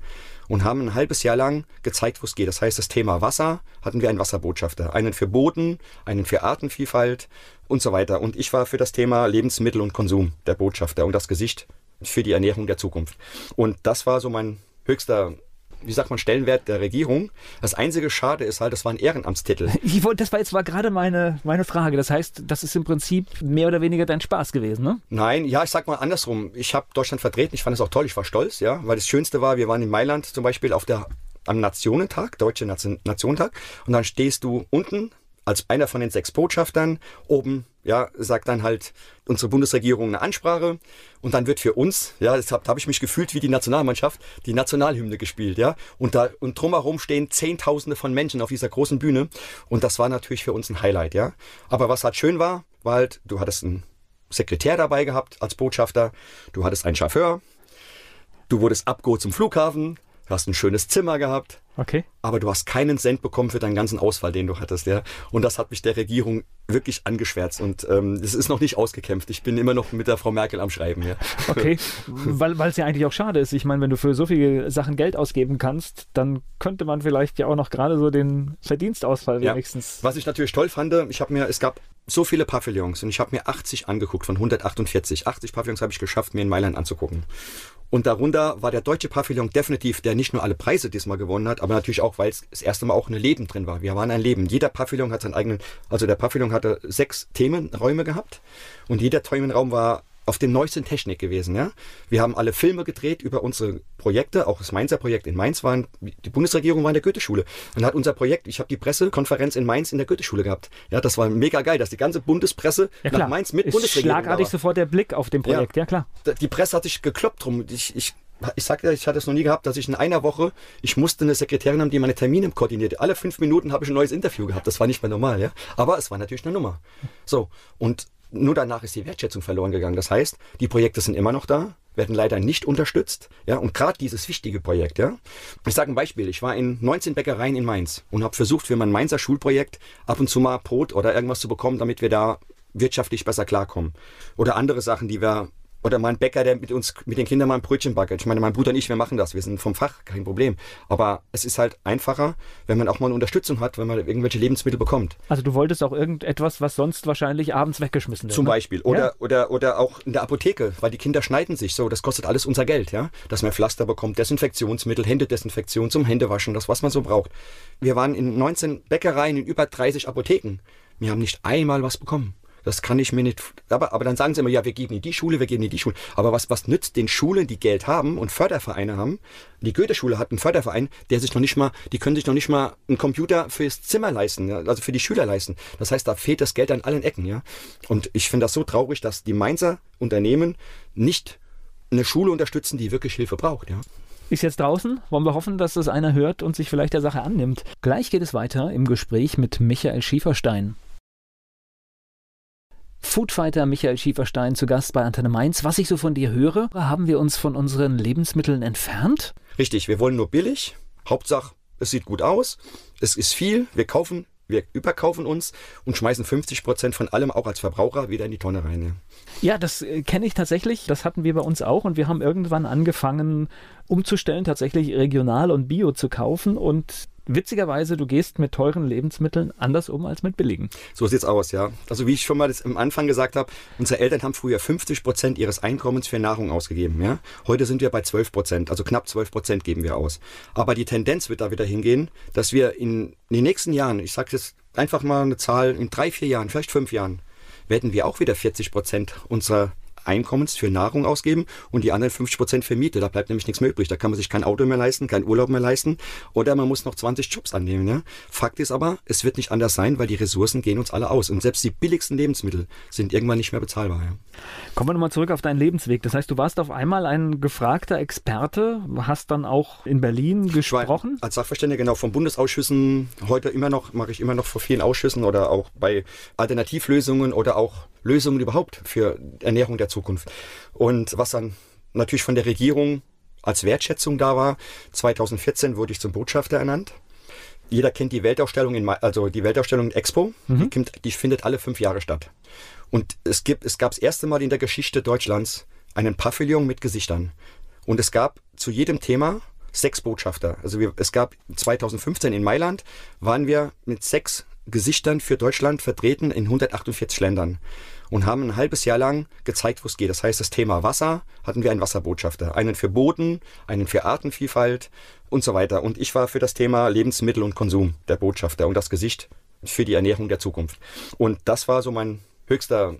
und haben ein halbes Jahr lang gezeigt, wo es geht. Das heißt, das Thema Wasser hatten wir einen Wasserbotschafter, einen für Boden, einen für Artenvielfalt und so weiter. Und ich war für das Thema Lebensmittel und Konsum der Botschafter und das Gesicht für die Ernährung der Zukunft. Und das war so mein höchster wie sagt man, Stellenwert der Regierung. Das einzige Schade ist halt, das war ein Ehrenamtstitel. Ich wollte, das war jetzt war gerade meine, meine Frage. Das heißt, das ist im Prinzip mehr oder weniger dein Spaß gewesen, ne? Nein, ja, ich sag mal andersrum. Ich habe Deutschland vertreten. Ich fand es auch toll. Ich war stolz, ja, weil das Schönste war, wir waren in Mailand zum Beispiel auf der am Nationentag, Deutsche Nation, Nationentag, und dann stehst du unten als einer von den sechs Botschaftern. Oben, ja, sagt dann halt unsere Bundesregierung eine Ansprache. Und dann wird für uns, ja, deshalb habe ich mich gefühlt wie die Nationalmannschaft, die Nationalhymne gespielt, ja, und da und drumherum stehen Zehntausende von Menschen auf dieser großen Bühne. Und das war natürlich für uns ein Highlight, ja. Aber was halt schön war, war halt, du hattest einen Sekretär dabei gehabt als Botschafter, du hattest einen Chauffeur, du wurdest abgeholt zum Flughafen, du hast ein schönes Zimmer gehabt, Okay. aber du hast keinen Cent bekommen für deinen ganzen Ausfall, den du hattest, ja. Und das hat mich der Regierung wirklich angeschwärzt und ähm, es ist noch nicht ausgekämpft. Ich bin immer noch mit der Frau Merkel am Schreiben, ja. Okay, weil es ja eigentlich auch schade ist. Ich meine, wenn du für so viele Sachen Geld ausgeben kannst, dann könnte man vielleicht ja auch noch gerade so den Verdienstausfall Ja. wenigstens. Was ich natürlich toll fand, ich habe mir, es gab so viele Pavillons und ich habe mir 80 angeguckt von 148. 80 Pavillons habe ich geschafft, mir in Mailand anzugucken. Und darunter war der deutsche Pavillon definitiv, der nicht nur alle Preise diesmal gewonnen hat, aber natürlich auch, weil es das erste Mal auch ein Leben drin war. Wir waren ein Leben. Jeder Pavillon hat seinen eigenen, also der Pavillon hatte sechs Themenräume gehabt und jeder Themenraum war auf dem neuesten Technik gewesen. Ja? Wir haben alle Filme gedreht über unsere Projekte, auch das Mainzer Projekt in Mainz waren, die Bundesregierung war in der Goetheschule. Dann hat unser Projekt, ich habe die Pressekonferenz in Mainz in der Goetheschule gehabt. Ja, das war mega geil, dass die ganze Bundespresse Ja nach Mainz mit ist Bundesregierung schlagartig war. sofort der Blick auf dem Projekt, ja, klar. Die Presse hat sich gekloppt drum. Ich, ich, ich sag ja, ich hatte es noch nie gehabt, dass ich in einer Woche, ich musste eine Sekretärin haben, die meine Termine koordiniert. Alle fünf Minuten habe ich ein neues Interview gehabt. Das war nicht mehr normal, ja. Aber es war natürlich eine Nummer. So. Und nur danach ist die Wertschätzung verloren gegangen. Das heißt, die Projekte sind immer noch da, werden leider nicht unterstützt. Ja, und gerade dieses wichtige Projekt, ja. Ich sage ein Beispiel. Ich war in 19 Bäckereien in Mainz und habe versucht, für mein Mainzer Schulprojekt ab und zu mal Brot oder irgendwas zu bekommen, damit wir da wirtschaftlich besser klarkommen. Oder andere Sachen, die wir oder mein Bäcker, der mit uns, mit den Kindern mal ein Brötchen backert. Ich meine, mein Bruder und ich, wir machen das. Wir sind vom Fach, kein Problem. Aber es ist halt einfacher, wenn man auch mal eine Unterstützung hat, wenn man irgendwelche Lebensmittel bekommt. Also du wolltest auch irgendetwas, was sonst wahrscheinlich abends weggeschmissen wird. Zum ne? Beispiel. Oder, Ja. oder, oder auch in der Apotheke, weil die Kinder schneiden sich so. Das kostet alles unser Geld, ja. Dass man Pflaster bekommt, Desinfektionsmittel, Händedesinfektion zum Händewaschen, das, was man so braucht. Wir waren in 19 Bäckereien, in über 30 Apotheken. Wir haben nicht einmal was bekommen. Das kann ich mir nicht. Aber, aber dann sagen sie immer, ja, wir geben in die Schule, wir geben in die Schule. Aber was, was nützt den Schulen, die Geld haben und Fördervereine haben? Die Goethe-Schule hat einen Förderverein, der sich noch nicht mal, die können sich noch nicht mal einen Computer fürs Zimmer leisten, also für die Schüler leisten. Das heißt, da fehlt das Geld an allen Ecken, ja. Und ich finde das so traurig, dass die Mainzer Unternehmen nicht eine Schule unterstützen, die wirklich Hilfe braucht, ja. Ist jetzt draußen. Wollen wir hoffen, dass das einer hört und sich vielleicht der Sache annimmt. Gleich geht es weiter im Gespräch mit Michael Schieferstein. Foodfighter Michael Schieferstein zu Gast bei Antenne Mainz. Was ich so von dir höre, haben wir uns von unseren Lebensmitteln entfernt? Richtig, wir wollen nur billig. Hauptsache, es sieht gut aus. Es ist viel. Wir kaufen, wir überkaufen uns und schmeißen 50 Prozent von allem auch als Verbraucher wieder in die Tonne rein. Ja. Das äh, kenne ich tatsächlich. Das hatten wir bei uns auch und wir haben irgendwann angefangen umzustellen, tatsächlich regional und bio zu kaufen und witzigerweise, du gehst mit teuren Lebensmitteln anders um als mit billigen. So sieht's aus, ja. Also wie ich schon mal das am Anfang gesagt habe, unsere Eltern haben früher 50 Prozent ihres Einkommens für Nahrung ausgegeben. Ja? Heute sind wir bei 12 Prozent, also knapp 12 Prozent geben wir aus. Aber die Tendenz wird da wieder hingehen, dass wir in den nächsten Jahren, ich sage jetzt einfach mal eine Zahl, in drei, vier Jahren, vielleicht fünf Jahren, werden wir auch wieder 40 Prozent unserer Einkommens für Nahrung ausgeben und die anderen 50 Prozent für Miete. Da bleibt nämlich nichts mehr übrig. Da kann man sich kein Auto mehr leisten, keinen Urlaub mehr leisten oder man muss noch 20 Jobs annehmen. Ja? Fakt ist aber, es wird nicht anders sein, weil die Ressourcen gehen uns alle aus. Und selbst die billigsten Lebensmittel sind irgendwann nicht mehr bezahlbar. Ja? Kommen wir nochmal zurück auf deinen Lebensweg. Das heißt, du warst auf einmal ein gefragter Experte, hast dann auch in Berlin gesprochen. als Sachverständiger genau von Bundesausschüssen, heute immer noch, mache ich immer noch vor vielen Ausschüssen oder auch bei Alternativlösungen oder auch Lösungen überhaupt für Ernährung der Zukunft. Und was dann natürlich von der Regierung als Wertschätzung da war, 2014 wurde ich zum Botschafter ernannt. Jeder kennt die Weltausstellung in, also die Weltausstellung Expo, die, kommt, die findet alle fünf Jahre statt. Und es gibt, es gab das erste Mal in der Geschichte Deutschlands einen Pavillon mit Gesichtern. Und es gab zu jedem Thema sechs Botschafter. Also wir, es gab 2015 in Mailand waren wir mit sechs Gesichtern für Deutschland vertreten in 148 Ländern. Und haben ein halbes Jahr lang gezeigt, wo es geht. Das heißt, das Thema Wasser hatten wir einen Wasserbotschafter, einen für Boden, einen für Artenvielfalt und so weiter. Und ich war für das Thema Lebensmittel und Konsum der Botschafter und das Gesicht für die Ernährung der Zukunft. Und das war so mein höchster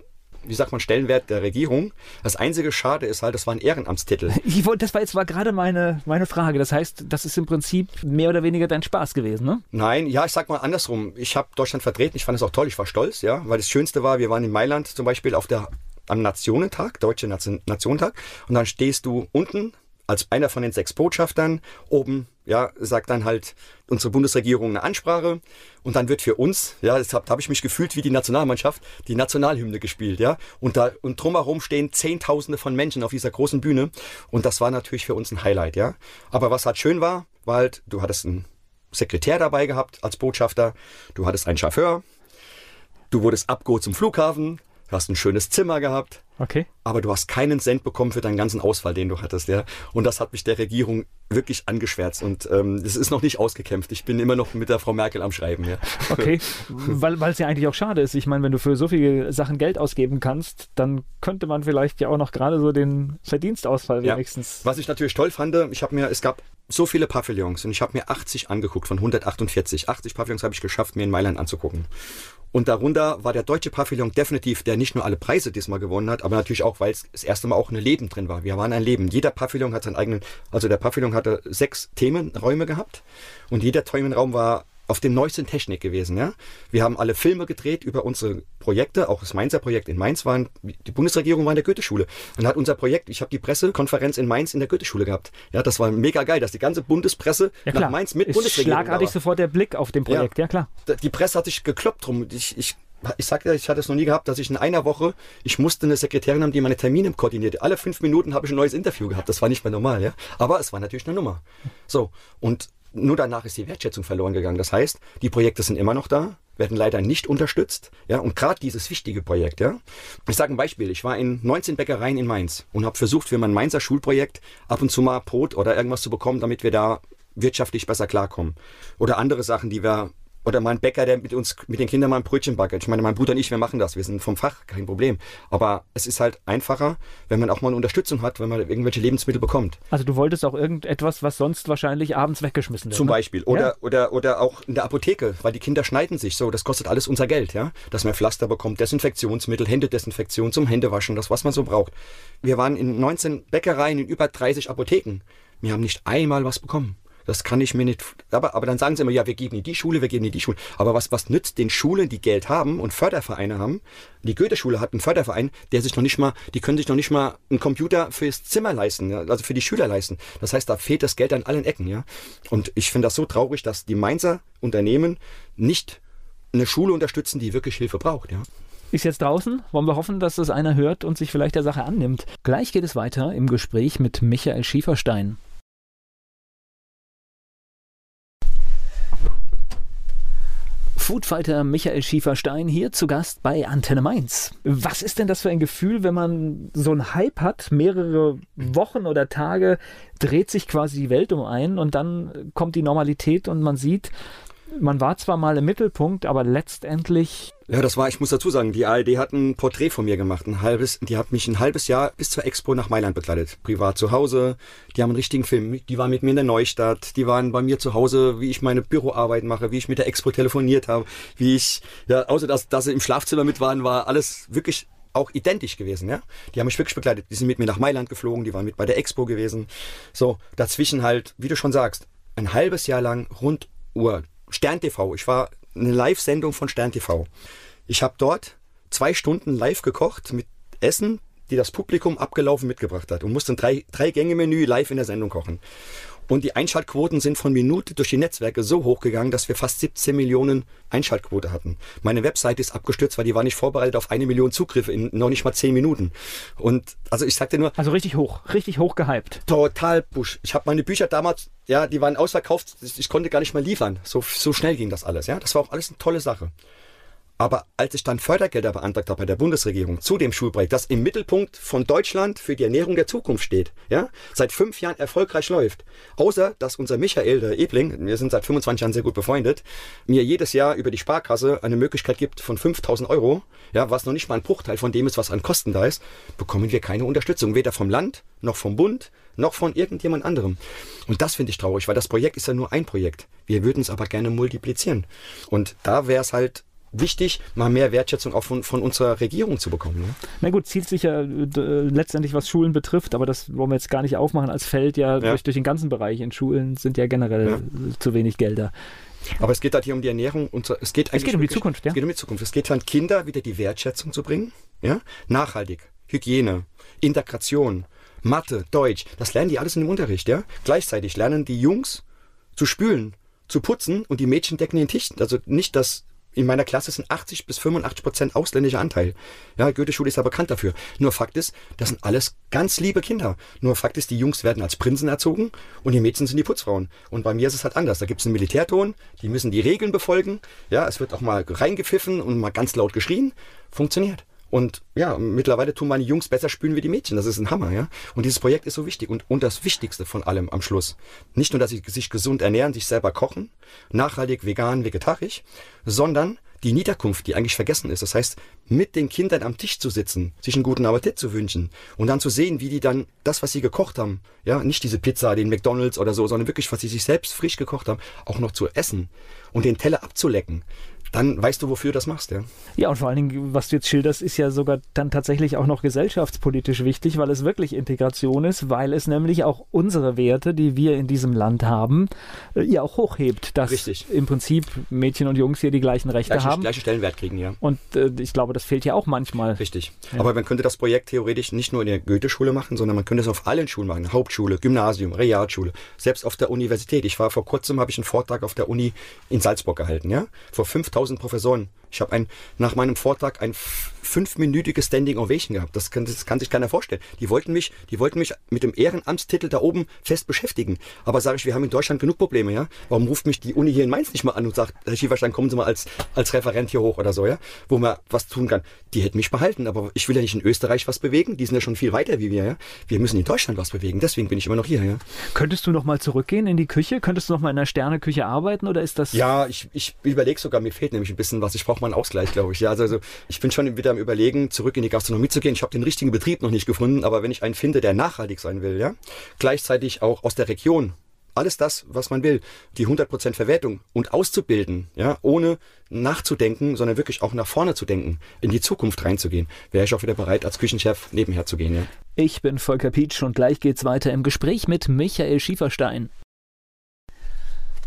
wie sagt man, Stellenwert der Regierung. Das einzige Schade ist halt, das war ein Ehrenamtstitel. Das war jetzt war gerade meine, meine Frage. Das heißt, das ist im Prinzip mehr oder weniger dein Spaß gewesen, ne? Nein, ja, ich sag mal andersrum. Ich habe Deutschland vertreten. Ich fand es auch toll. Ich war stolz, ja, weil das Schönste war, wir waren in Mailand zum Beispiel auf der am Nationentag, Deutsche Nation, Nationentag, und dann stehst du unten als einer von den sechs Botschaftern. Oben, ja, sagt dann halt unsere Bundesregierung eine Ansprache. Und dann wird für uns, ja, deshalb habe ich mich gefühlt wie die Nationalmannschaft, die Nationalhymne gespielt, ja, und da und drumherum stehen Zehntausende von Menschen auf dieser großen Bühne. Und das war natürlich für uns ein Highlight, ja. Aber was halt schön war, war halt, du hattest einen Sekretär dabei gehabt als Botschafter, du hattest einen Chauffeur, du wurdest abgeholt zum Flughafen, hast ein schönes Zimmer gehabt, Okay. aber du hast keinen Cent bekommen für deinen ganzen Ausfall, den du hattest, ja. Und das hat mich der Regierung wirklich angeschwärzt und ähm, es ist noch nicht ausgekämpft. Ich bin immer noch mit der Frau Merkel am Schreiben, ja. Okay, weil es ja eigentlich auch schade ist. Ich meine, wenn du für so viele Sachen Geld ausgeben kannst, dann könnte man vielleicht ja auch noch gerade so den Verdienstausfall Ja. wenigstens. Was ich natürlich toll fand, ich habe mir, es gab so viele Pavillons und ich habe mir 80 angeguckt von 148. 80 Pavillons habe ich geschafft, mir in Mailand anzugucken. Und darunter war der deutsche Pavillon definitiv, der nicht nur alle Preise diesmal gewonnen hat, aber natürlich auch, weil es das erste Mal auch ein Leben drin war. Wir waren ein Leben. Jeder Pavillon hat seinen eigenen, also der Pavillon hatte sechs Themenräume gehabt und jeder Themenraum war auf dem neuesten Technik gewesen. Ja? Wir haben alle Filme gedreht über unsere Projekte, auch das Mainzer Projekt in Mainz waren, die Bundesregierung war in der Goetheschule. Dann hat unser Projekt, ich habe die Pressekonferenz in Mainz in der Goetheschule gehabt. Ja, das war mega geil, dass die ganze Bundespresse Ja nach Mainz mit ist Bundesregierung schlagartig war. sofort der Blick auf dem Projekt, ja, klar. Die Presse hat sich gekloppt drum. Ich, ich, ich sag ja, ich hatte es noch nie gehabt, dass ich in einer Woche, ich musste eine Sekretärin haben, die meine Termine koordinierte. Alle fünf Minuten habe ich ein neues Interview gehabt. Das war nicht mehr normal, ja. Aber es war natürlich eine Nummer. So. Und nur danach ist die Wertschätzung verloren gegangen. Das heißt, die Projekte sind immer noch da, werden leider nicht unterstützt. Ja, und gerade dieses wichtige Projekt, ja. Ich sage ein Beispiel. Ich war in 19 Bäckereien in Mainz und habe versucht, für mein Mainzer Schulprojekt ab und zu mal Brot oder irgendwas zu bekommen, damit wir da wirtschaftlich besser klarkommen. Oder andere Sachen, die wir oder mein Bäcker, der mit uns, mit den Kindern mal ein Brötchen backert. Ich meine, mein Bruder und ich, wir machen das. Wir sind vom Fach, kein Problem. Aber es ist halt einfacher, wenn man auch mal eine Unterstützung hat, wenn man irgendwelche Lebensmittel bekommt. Also du wolltest auch irgendetwas, was sonst wahrscheinlich abends weggeschmissen wird. Zum ne? Beispiel. Oder, Ja. oder, oder auch in der Apotheke, weil die Kinder schneiden sich so. Das kostet alles unser Geld, ja. Dass man Pflaster bekommt, Desinfektionsmittel, Händedesinfektion zum Händewaschen, das, was man so braucht. Wir waren in 19 Bäckereien, in über 30 Apotheken. Wir haben nicht einmal was bekommen. Das kann ich mir nicht. Aber, aber dann sagen sie immer, ja, wir geben in die Schule, wir geben in die Schule. Aber was, was nützt den Schulen, die Geld haben und Fördervereine haben? Die Goethe-Schule hat einen Förderverein, der sich noch nicht mal, die können sich noch nicht mal einen Computer fürs Zimmer leisten, ja, also für die Schüler leisten. Das heißt, da fehlt das Geld an allen Ecken, ja. Und ich finde das so traurig, dass die Mainzer Unternehmen nicht eine Schule unterstützen, die wirklich Hilfe braucht, ja. Ist jetzt draußen. Wollen wir hoffen, dass das einer hört und sich vielleicht der Sache annimmt. Gleich geht es weiter im Gespräch mit Michael Schieferstein. Foodfighter Michael Schieferstein hier zu Gast bei Antenne Mainz. Was ist denn das für ein Gefühl, wenn man so einen Hype hat, mehrere Wochen oder Tage dreht sich quasi die Welt um einen und dann kommt die Normalität und man sieht, man war zwar mal im Mittelpunkt, aber letztendlich Ja, das war, ich muss dazu sagen, die ARD hat ein Porträt von mir gemacht, ein halbes, die hat mich ein halbes Jahr bis zur Expo nach Mailand begleitet. Privat zu Hause, die haben einen richtigen Film, die waren mit mir in der Neustadt, die waren bei mir zu Hause, wie ich meine Büroarbeit mache, wie ich mit der Expo telefoniert habe, wie ich, ja, außer dass, dass sie im Schlafzimmer mit waren, war alles wirklich auch identisch gewesen, ja. Die haben mich wirklich begleitet. Die sind mit mir nach Mailand geflogen, die waren mit bei der Expo gewesen. So, dazwischen halt, wie du schon sagst, ein halbes Jahr lang Runduhr. Stern TV. Ich war eine Live-Sendung von Stern TV. Ich habe dort zwei Stunden live gekocht mit Essen, die das Publikum abgelaufen mitgebracht hat und musste ein drei, drei Gänge Menü live in der Sendung kochen. Und die Einschaltquoten sind von Minute durch die Netzwerke so hochgegangen, dass wir fast 17 Millionen Einschaltquote hatten. Meine Webseite ist abgestürzt, weil die war nicht vorbereitet auf eine Million Zugriffe in noch nicht mal 10 Minuten. Und also ich sagte nur, Also richtig hoch, richtig hoch gehypt. total Busch. Ich habe meine Bücher damals, ja, die waren ausverkauft. Ich, ich konnte gar nicht mehr liefern. So, so schnell ging das alles, ja. Das war auch alles eine tolle Sache. Aber als ich dann Fördergelder beantragt habe bei der Bundesregierung zu dem Schulprojekt, das im Mittelpunkt von Deutschland für die Ernährung der Zukunft steht, ja, seit fünf Jahren erfolgreich läuft, außer dass unser Michael, der Ebling, wir sind seit 25 Jahren sehr gut befreundet, mir jedes Jahr über die Sparkasse eine Möglichkeit gibt von 5000 Euro, ja, was noch nicht mal ein Bruchteil von dem ist, was an Kosten da ist, bekommen wir keine Unterstützung, weder vom Land, noch vom Bund, noch von irgendjemand anderem. Und das finde ich traurig, weil das Projekt ist ja nur ein Projekt. Wir würden es aber gerne multiplizieren. Und da wäre es halt wichtig, mal mehr Wertschätzung auch von, von unserer Regierung zu bekommen. Ne? Na gut, zielt sich ja äh, letztendlich, was Schulen betrifft, aber das wollen wir jetzt gar nicht aufmachen als Feld, ja, ja. Durch, durch, den ganzen Bereich. In Schulen sind ja generell ja. zu wenig Gelder. Aber es geht halt hier um die Ernährung und es geht eigentlich es geht um die Zukunft, ja. Es geht um die Zukunft. Es geht an Kinder wieder die Wertschätzung zu bringen, ja, nachhaltig, Hygiene, Integration, Mathe, Deutsch. Das lernen die alles in dem Unterricht, ja. Gleichzeitig lernen die Jungs zu spülen, zu putzen und die Mädchen decken den Tisch. Also nicht das in meiner Klasse sind 80 bis 85 Prozent ausländischer Anteil. Ja, Goethe-Schule ist ja bekannt dafür. Nur Fakt ist, das sind alles ganz liebe Kinder. Nur Fakt ist, die Jungs werden als Prinzen erzogen und die Mädchen sind die Putzfrauen. Und bei mir ist es halt anders. Da gibt es einen Militärton, die müssen die Regeln befolgen. Ja, es wird auch mal reingepfiffen und mal ganz laut geschrien. Funktioniert. Und ja, mittlerweile tun meine Jungs besser spülen wie die Mädchen. Das ist ein Hammer, ja. Und dieses Projekt ist so wichtig. Und, und das Wichtigste von allem am Schluss. Nicht nur, dass sie sich gesund ernähren, sich selber kochen, nachhaltig, vegan, vegetarisch, sondern die Niederkunft, die eigentlich vergessen ist. Das heißt, mit den Kindern am Tisch zu sitzen, sich einen guten Appetit zu wünschen und dann zu sehen, wie die dann das, was sie gekocht haben, ja, nicht diese Pizza, den McDonalds oder so, sondern wirklich, was sie sich selbst frisch gekocht haben, auch noch zu essen und den Teller abzulecken dann weißt du, wofür du das machst, ja. Ja, und vor allen Dingen, was du jetzt schilderst, ist ja sogar dann tatsächlich auch noch gesellschaftspolitisch wichtig, weil es wirklich Integration ist, weil es nämlich auch unsere Werte, die wir in diesem Land haben, äh, ja auch hochhebt, dass Richtig. im Prinzip Mädchen und Jungs hier die gleichen Rechte gleiche, haben. Gleiche Stellenwert kriegen, ja. Und äh, ich glaube, das fehlt ja auch manchmal. Richtig. Ja. Aber man könnte das Projekt theoretisch nicht nur in der Goethe-Schule machen, sondern man könnte es auf allen Schulen machen. Hauptschule, Gymnasium, Realschule, selbst auf der Universität. Ich war vor kurzem, habe ich einen Vortrag auf der Uni in Salzburg gehalten, ja. Vor 5000 Professoren. Ich habe ein, nach meinem Vortrag ein fünfminütiges Standing Ovation gehabt. Das kann, das kann sich keiner vorstellen. Die wollten mich, die wollten mich mit dem Ehrenamtstitel da oben fest beschäftigen. Aber sage ich, wir haben in Deutschland genug Probleme, ja? Warum ruft mich die Uni hier in Mainz nicht mal an und sagt, Herr Schieferstein, kommen Sie mal als, als Referent hier hoch oder so, ja? Wo man was tun kann. Die hätten mich behalten, aber ich will ja nicht in Österreich was bewegen. Die sind ja schon viel weiter wie wir, ja? Wir müssen in Deutschland was bewegen. Deswegen bin ich immer noch hier, ja? Könntest du noch mal zurückgehen in die Küche? Könntest du noch mal in der Sterneküche arbeiten oder ist das? Ja, ich, ich überlege sogar, mir fehlt nämlich ein bisschen was. Ich brauche mal einen Ausgleich, glaube ich. Ja, also, also ich bin schon wieder am überlegen, zurück in die Gastronomie zu gehen. Ich habe den richtigen Betrieb noch nicht gefunden, aber wenn ich einen finde, der nachhaltig sein will, ja, gleichzeitig auch aus der Region, alles das, was man will, die 100% Verwertung und auszubilden, ja, ohne nachzudenken, sondern wirklich auch nach vorne zu denken, in die Zukunft reinzugehen, wäre ich auch wieder bereit, als Küchenchef nebenher zu gehen. Ja. Ich bin Volker Pietsch und gleich geht's weiter im Gespräch mit Michael Schieferstein.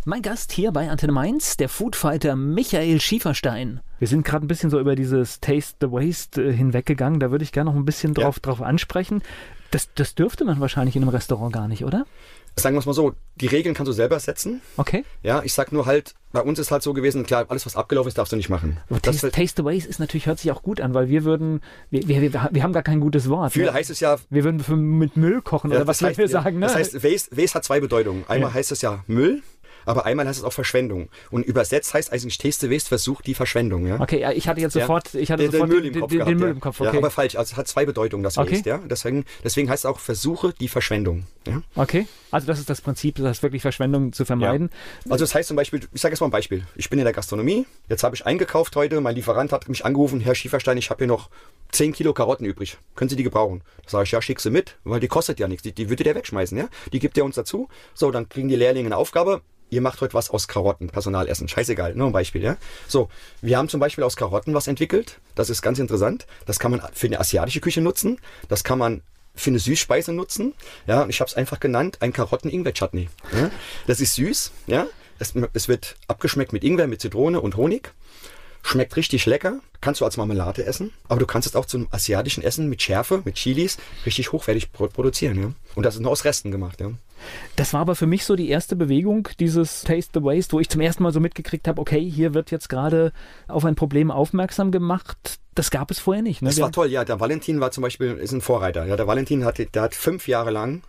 Mein Gast hier bei Antenne Mainz, der Foodfighter Michael Schieferstein. Wir sind gerade ein bisschen so über dieses Taste the Waste äh, hinweggegangen. Da würde ich gerne noch ein bisschen drauf, ja. drauf ansprechen. Das, das dürfte man wahrscheinlich in einem Restaurant gar nicht, oder? Sagen wir es mal so, die Regeln kannst du selber setzen. Okay. Ja, ich sag nur halt, bei uns ist halt so gewesen, klar, alles was abgelaufen ist, darfst du nicht machen. Aber taste, halt taste the Waste ist natürlich, hört sich auch gut an, weil wir würden, wir, wir, wir, wir haben gar kein gutes Wort. Viele ne? heißt es ja. Wir würden für, mit Müll kochen ja, oder was heißt, wir sagen, ne? Das heißt, Waste, Waste hat zwei Bedeutungen. Einmal ja. heißt es ja Müll aber einmal heißt es auch Verschwendung. Und übersetzt heißt eigentlich Taste Waste versucht die Verschwendung. Ja? Okay, ja, ich hatte jetzt sofort, ich hatte den, sofort den Müll im Kopf. Den, gehabt, den Müll im Kopf okay. ja, aber falsch. Also es hat zwei Bedeutungen, das okay. Waste. Ja? Deswegen, deswegen heißt es auch versuche die Verschwendung. Ja? Okay, also das ist das Prinzip, das heißt wirklich Verschwendung zu vermeiden. Ja. Also das heißt zum Beispiel, ich sage jetzt mal ein Beispiel. Ich bin in der Gastronomie, jetzt habe ich eingekauft heute, mein Lieferant hat mich angerufen, Herr Schieferstein, ich habe hier noch 10 Kilo Karotten übrig. Können Sie die gebrauchen? Da sage ich, ja, schick sie mit, weil die kostet ja nichts. Die, die würde der wegschmeißen, ja? Die gibt der uns dazu. So, dann kriegen die Lehrlinge eine Aufgabe ihr macht heute was aus Karotten, Personalessen. Scheißegal, nur ein Beispiel, ja. So, wir haben zum Beispiel aus Karotten was entwickelt. Das ist ganz interessant. Das kann man für eine asiatische Küche nutzen. Das kann man für eine Süßspeise nutzen. Ja, ich habe es einfach genannt, ein Karotten-Ingwer-Chutney. Ja? Das ist süß, ja. Es, es wird abgeschmeckt mit Ingwer, mit Zitrone und Honig. Schmeckt richtig lecker. Kannst du als Marmelade essen. Aber du kannst es auch zum asiatischen Essen mit Schärfe, mit Chilis, richtig hochwertig produzieren. Ja? Und das ist nur aus Resten gemacht. Ja? Das war aber für mich so die erste Bewegung, dieses Taste the Waste, wo ich zum ersten Mal so mitgekriegt habe, okay, hier wird jetzt gerade auf ein Problem aufmerksam gemacht. Das gab es vorher nicht. Ne? Das war toll, ja. Der Valentin war zum Beispiel, ist ein Vorreiter. Ja, der Valentin hat, der hat fünf Jahre lang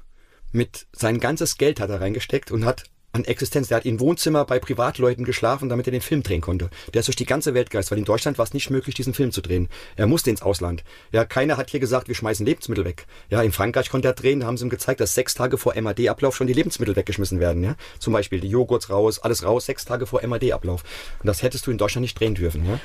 mit sein ganzes Geld hat er reingesteckt und hat an Existenz. Der hat in Wohnzimmer bei Privatleuten geschlafen, damit er den Film drehen konnte. Der ist durch die ganze Welt gereist, weil in Deutschland war es nicht möglich, diesen Film zu drehen. Er musste ins Ausland. Ja, keiner hat hier gesagt, wir schmeißen Lebensmittel weg. Ja, in Frankreich konnte er drehen, da haben sie ihm gezeigt, dass sechs Tage vor MAD-Ablauf schon die Lebensmittel weggeschmissen werden. Ja, zum Beispiel die Joghurts raus, alles raus, sechs Tage vor MAD-Ablauf. Und das hättest du in Deutschland nicht drehen dürfen. Ja?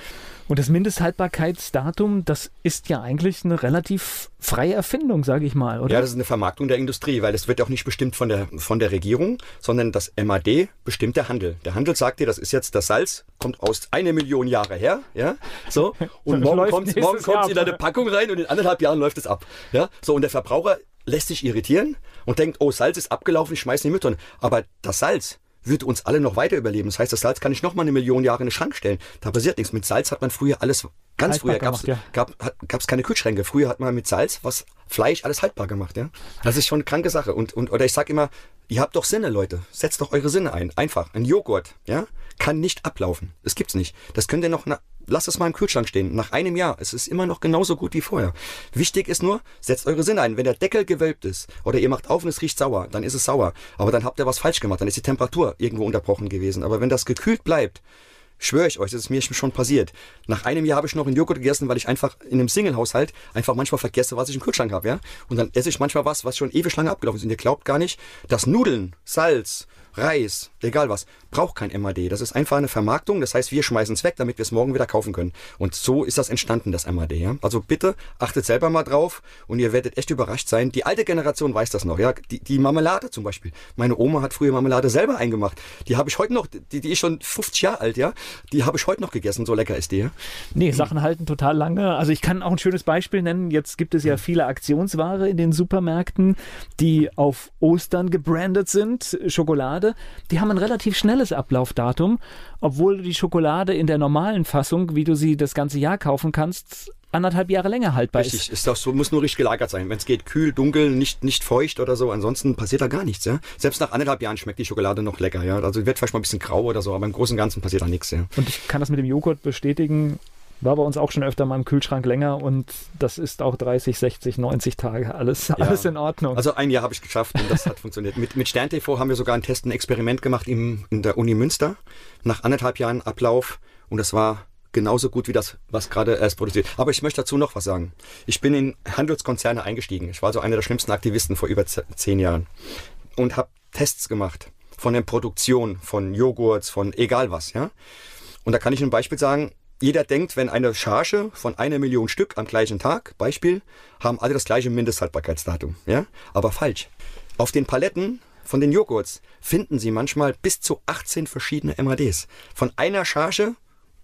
Und das Mindesthaltbarkeitsdatum, das ist ja eigentlich eine relativ freie Erfindung, sage ich mal, oder? Ja, das ist eine Vermarktung der Industrie, weil es wird auch nicht bestimmt von der, von der Regierung, sondern das MAD bestimmt der Handel. Der Handel sagt dir, das ist jetzt das Salz, kommt aus eine Million Jahre her, ja, so, und morgen kommt morgen in eine Packung rein und in anderthalb Jahren läuft es ab, ja, so, und der Verbraucher lässt sich irritieren und denkt, oh, Salz ist abgelaufen, ich schmeiß in die Mütter. Aber das Salz, wird uns alle noch weiter überleben. Das heißt, das Salz kann ich noch mal eine Million Jahre in den Schrank stellen. Da passiert nichts. Mit Salz hat man früher alles, ganz haltbar früher gab es ja. gab, keine Kühlschränke. Früher hat man mit Salz was Fleisch alles haltbar gemacht. Ja, Das ist schon eine kranke Sache. Und, und, oder ich sag immer, ihr habt doch Sinne, Leute. Setzt doch eure Sinne ein. Einfach. Ein Joghurt, ja, kann nicht ablaufen. Das gibt's nicht. Das könnt ihr noch lasst es mal im Kühlschrank stehen. Nach einem Jahr, es ist immer noch genauso gut wie vorher. Wichtig ist nur, setzt eure Sinne ein. Wenn der Deckel gewölbt ist oder ihr macht auf und es riecht sauer, dann ist es sauer. Aber dann habt ihr was falsch gemacht, dann ist die Temperatur irgendwo unterbrochen gewesen. Aber wenn das gekühlt bleibt, schwöre ich euch, das ist mir schon passiert. Nach einem Jahr habe ich noch einen Joghurt gegessen, weil ich einfach in einem Single-Haushalt einfach manchmal vergesse, was ich im Kühlschrank habe, ja. Und dann esse ich manchmal was, was schon ewig lange abgelaufen ist. Und ihr glaubt gar nicht, dass Nudeln, Salz, Reis, egal was, braucht kein MAD. Das ist einfach eine Vermarktung. Das heißt, wir schmeißen es weg, damit wir es morgen wieder kaufen können. Und so ist das entstanden, das MAD. Ja? Also bitte achtet selber mal drauf und ihr werdet echt überrascht sein. Die alte Generation weiß das noch. Ja? Die, die Marmelade zum Beispiel. Meine Oma hat früher Marmelade selber eingemacht. Die habe ich heute noch, die, die ist schon 50 Jahre alt, ja. Die habe ich heute noch gegessen. So lecker ist die. Ja? Nee, Sachen halten total lange. Also ich kann auch ein schönes Beispiel nennen. Jetzt gibt es ja viele Aktionsware in den Supermärkten, die auf Ostern gebrandet sind. Schokolade Schokolade, die haben ein relativ schnelles Ablaufdatum, obwohl die Schokolade in der normalen Fassung, wie du sie das ganze Jahr kaufen kannst, anderthalb Jahre länger haltbar richtig, ist. Richtig, so, muss nur richtig gelagert sein. Wenn es geht, kühl, dunkel, nicht, nicht feucht oder so, ansonsten passiert da gar nichts. Ja? Selbst nach anderthalb Jahren schmeckt die Schokolade noch lecker. Ja? Also wird vielleicht mal ein bisschen grau oder so, aber im Großen und Ganzen passiert da nichts. Ja? Und ich kann das mit dem Joghurt bestätigen. War bei uns auch schon öfter mal im Kühlschrank länger und das ist auch 30, 60, 90 Tage. Alles, ja. alles in Ordnung. Also ein Jahr habe ich geschafft und das hat funktioniert. Mit, mit Stern TV haben wir sogar einen Test, ein Experiment gemacht im, in der Uni Münster. Nach anderthalb Jahren Ablauf und das war genauso gut wie das, was gerade erst produziert. Aber ich möchte dazu noch was sagen. Ich bin in Handelskonzerne eingestiegen. Ich war so einer der schlimmsten Aktivisten vor über zehn Jahren und habe Tests gemacht von der Produktion von Joghurts, von egal was, ja. Und da kann ich ein Beispiel sagen, jeder denkt, wenn eine Charge von einer Million Stück am gleichen Tag, Beispiel, haben alle das gleiche Mindesthaltbarkeitsdatum. Ja? Aber falsch. Auf den Paletten von den Joghurts finden Sie manchmal bis zu 18 verschiedene MADs. Von einer Charge,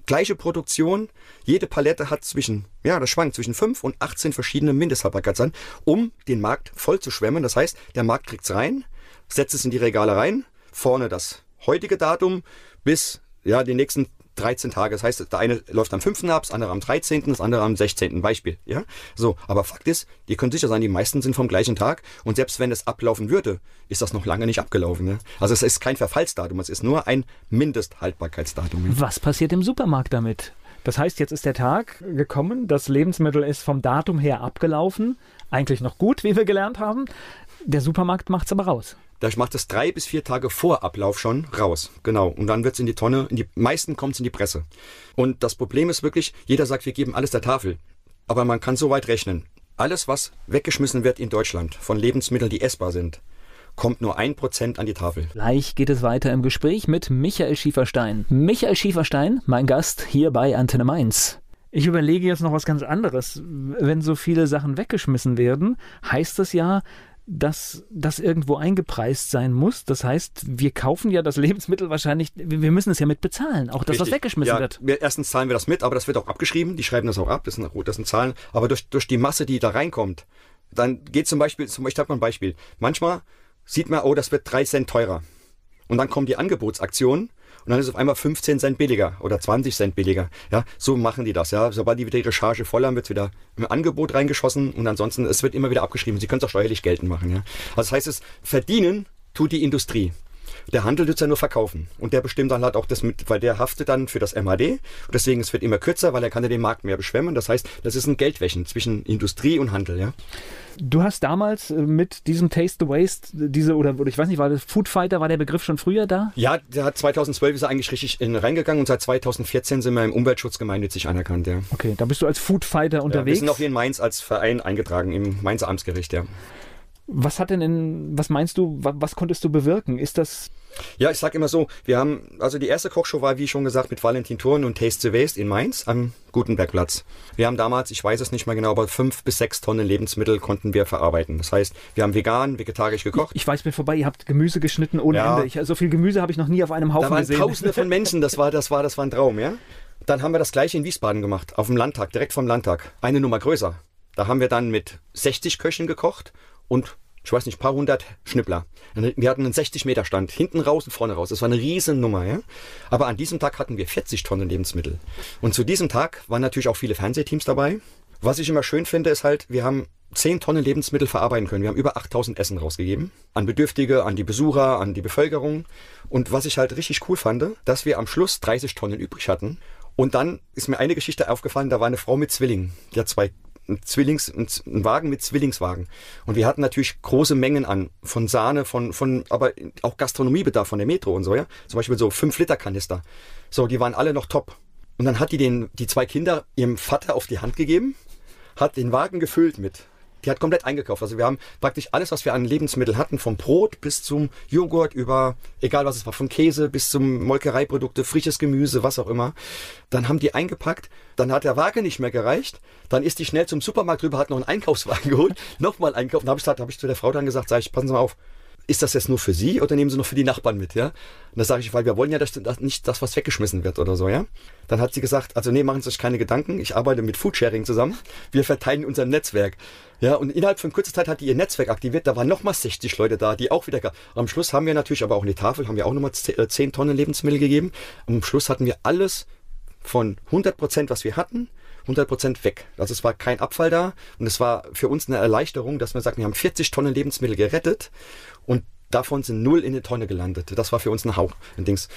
gleiche Produktion, jede Palette hat zwischen, ja, das schwankt zwischen 5 und 18 verschiedene Mindesthaltbarkeitsdaten, um den Markt voll zu schwemmen. Das heißt, der Markt kriegt es rein, setzt es in die Regale rein, vorne das heutige Datum bis ja, die nächsten 13 Tage. Das heißt, der eine läuft am 5. ab, das andere am 13., das andere am 16. Beispiel. Ja? So, aber Fakt ist, ihr könnt sicher sein, die meisten sind vom gleichen Tag und selbst wenn es ablaufen würde, ist das noch lange nicht abgelaufen. Ne? Also es ist kein Verfallsdatum, es ist nur ein Mindesthaltbarkeitsdatum. Was passiert im Supermarkt damit? Das heißt, jetzt ist der Tag gekommen, das Lebensmittel ist vom Datum her abgelaufen. Eigentlich noch gut, wie wir gelernt haben. Der Supermarkt macht es aber raus. Da macht es drei bis vier Tage vor Ablauf schon raus. Genau. Und dann wird es in die Tonne, in die meisten kommt es in die Presse. Und das Problem ist wirklich, jeder sagt, wir geben alles der Tafel. Aber man kann so weit rechnen. Alles, was weggeschmissen wird in Deutschland von Lebensmitteln, die essbar sind, kommt nur ein Prozent an die Tafel. Gleich geht es weiter im Gespräch mit Michael Schieferstein. Michael Schieferstein, mein Gast hier bei Antenne Mainz. Ich überlege jetzt noch was ganz anderes. Wenn so viele Sachen weggeschmissen werden, heißt das ja, dass das irgendwo eingepreist sein muss. Das heißt, wir kaufen ja das Lebensmittel wahrscheinlich, wir müssen es ja mit bezahlen, auch das, Richtig. was weggeschmissen ja, wird. Wir, erstens zahlen wir das mit, aber das wird auch abgeschrieben, die schreiben das auch ab, das sind, das sind Zahlen. Aber durch, durch die Masse, die da reinkommt, dann geht zum Beispiel, zum Beispiel, ich habe mal ein Beispiel. Manchmal sieht man, oh, das wird drei Cent teurer. Und dann kommen die Angebotsaktionen und dann ist es auf einmal 15 Cent billiger oder 20 Cent billiger. Ja, so machen die das. Ja, sobald die wieder ihre Charge voll haben, wird wieder im Angebot reingeschossen und ansonsten es wird immer wieder abgeschrieben. Sie können es auch steuerlich geltend machen. Ja, also das heißt, es verdienen tut die Industrie. Der Handel wird es ja nur verkaufen. Und der bestimmt dann halt auch das mit, weil der haftet dann für das MAD. Und deswegen es wird immer kürzer, weil er kann ja den Markt mehr beschwemmen. Das heißt, das ist ein Geldwäschen zwischen Industrie und Handel, ja. Du hast damals äh, mit diesem Taste the Waste, diese, oder, oder ich weiß nicht, war das Food Fighter, war der Begriff schon früher da? Ja, hat 2012 ist er eigentlich richtig in, reingegangen und seit 2014 sind wir im Umweltschutz gemeinnützig anerkannt, ja. Okay, da bist du als Food Fighter unterwegs. Ja, wir sind auch hier in Mainz als Verein eingetragen, im Mainzer Amtsgericht, ja. Was hat denn in, was meinst du, was, was konntest du bewirken? Ist das ja, ich sag immer so, wir haben, also die erste Kochshow war, wie schon gesagt, mit Valentin Thurn und Taste the Waste in Mainz am Gutenbergplatz. Wir haben damals, ich weiß es nicht mehr genau, aber fünf bis sechs Tonnen Lebensmittel konnten wir verarbeiten. Das heißt, wir haben vegan, vegetarisch gekocht. Ich, ich weiß, bin vorbei, ihr habt Gemüse geschnitten ohne ja. Ende. Ich, so viel Gemüse habe ich noch nie auf einem Haufen da waren gesehen. Tausende von Menschen, das war, das war, das war ein Traum, ja. Dann haben wir das gleiche in Wiesbaden gemacht, auf dem Landtag, direkt vom Landtag. Eine Nummer größer. Da haben wir dann mit 60 Köchen gekocht und ich weiß nicht, paar hundert Schnippler. Wir hatten einen 60 Meter Stand, hinten raus und vorne raus. Das war eine riesen Nummer, ja. Aber an diesem Tag hatten wir 40 Tonnen Lebensmittel. Und zu diesem Tag waren natürlich auch viele Fernsehteams dabei. Was ich immer schön finde, ist halt, wir haben 10 Tonnen Lebensmittel verarbeiten können. Wir haben über 8000 Essen rausgegeben. An Bedürftige, an die Besucher, an die Bevölkerung. Und was ich halt richtig cool fand, dass wir am Schluss 30 Tonnen übrig hatten. Und dann ist mir eine Geschichte aufgefallen, da war eine Frau mit Zwillingen. Die hat zwei ein Zwillings, ein Wagen mit Zwillingswagen. Und wir hatten natürlich große Mengen an von Sahne, von, von, aber auch Gastronomiebedarf von der Metro und so, ja. Zum Beispiel so 5 Liter Kanister. So, die waren alle noch top. Und dann hat die den, die zwei Kinder ihrem Vater auf die Hand gegeben, hat den Wagen gefüllt mit die hat komplett eingekauft. Also wir haben praktisch alles, was wir an Lebensmitteln hatten, vom Brot bis zum Joghurt über, egal was es war, vom Käse bis zum Molkereiprodukte, frisches Gemüse, was auch immer. Dann haben die eingepackt, dann hat der Wagen nicht mehr gereicht, dann ist die schnell zum Supermarkt rüber, hat noch einen Einkaufswagen geholt, nochmal einkaufen. Dann habe ich, hab ich zu der Frau dann gesagt, sag ich, passen Sie mal auf, ist das jetzt nur für Sie oder nehmen Sie noch für die Nachbarn mit, ja? Und da sage ich, weil wir wollen ja dass, dass nicht das, was weggeschmissen wird oder so, ja? Dann hat sie gesagt, also nee, machen Sie sich keine Gedanken, ich arbeite mit Foodsharing zusammen, wir verteilen unser Netzwerk. Ja, und innerhalb von kurzer Zeit hat die ihr Netzwerk aktiviert, da waren nochmal 60 Leute da, die auch wieder, am Schluss haben wir natürlich aber auch eine Tafel, haben wir auch nochmal 10 äh, Tonnen Lebensmittel gegeben. Am Schluss hatten wir alles von 100 Prozent, was wir hatten, 100% weg. Also es war kein Abfall da und es war für uns eine Erleichterung, dass wir sagen, wir haben 40 Tonnen Lebensmittel gerettet und davon sind null in eine Tonne gelandet. Das war für uns ein Hauch, ein Dings.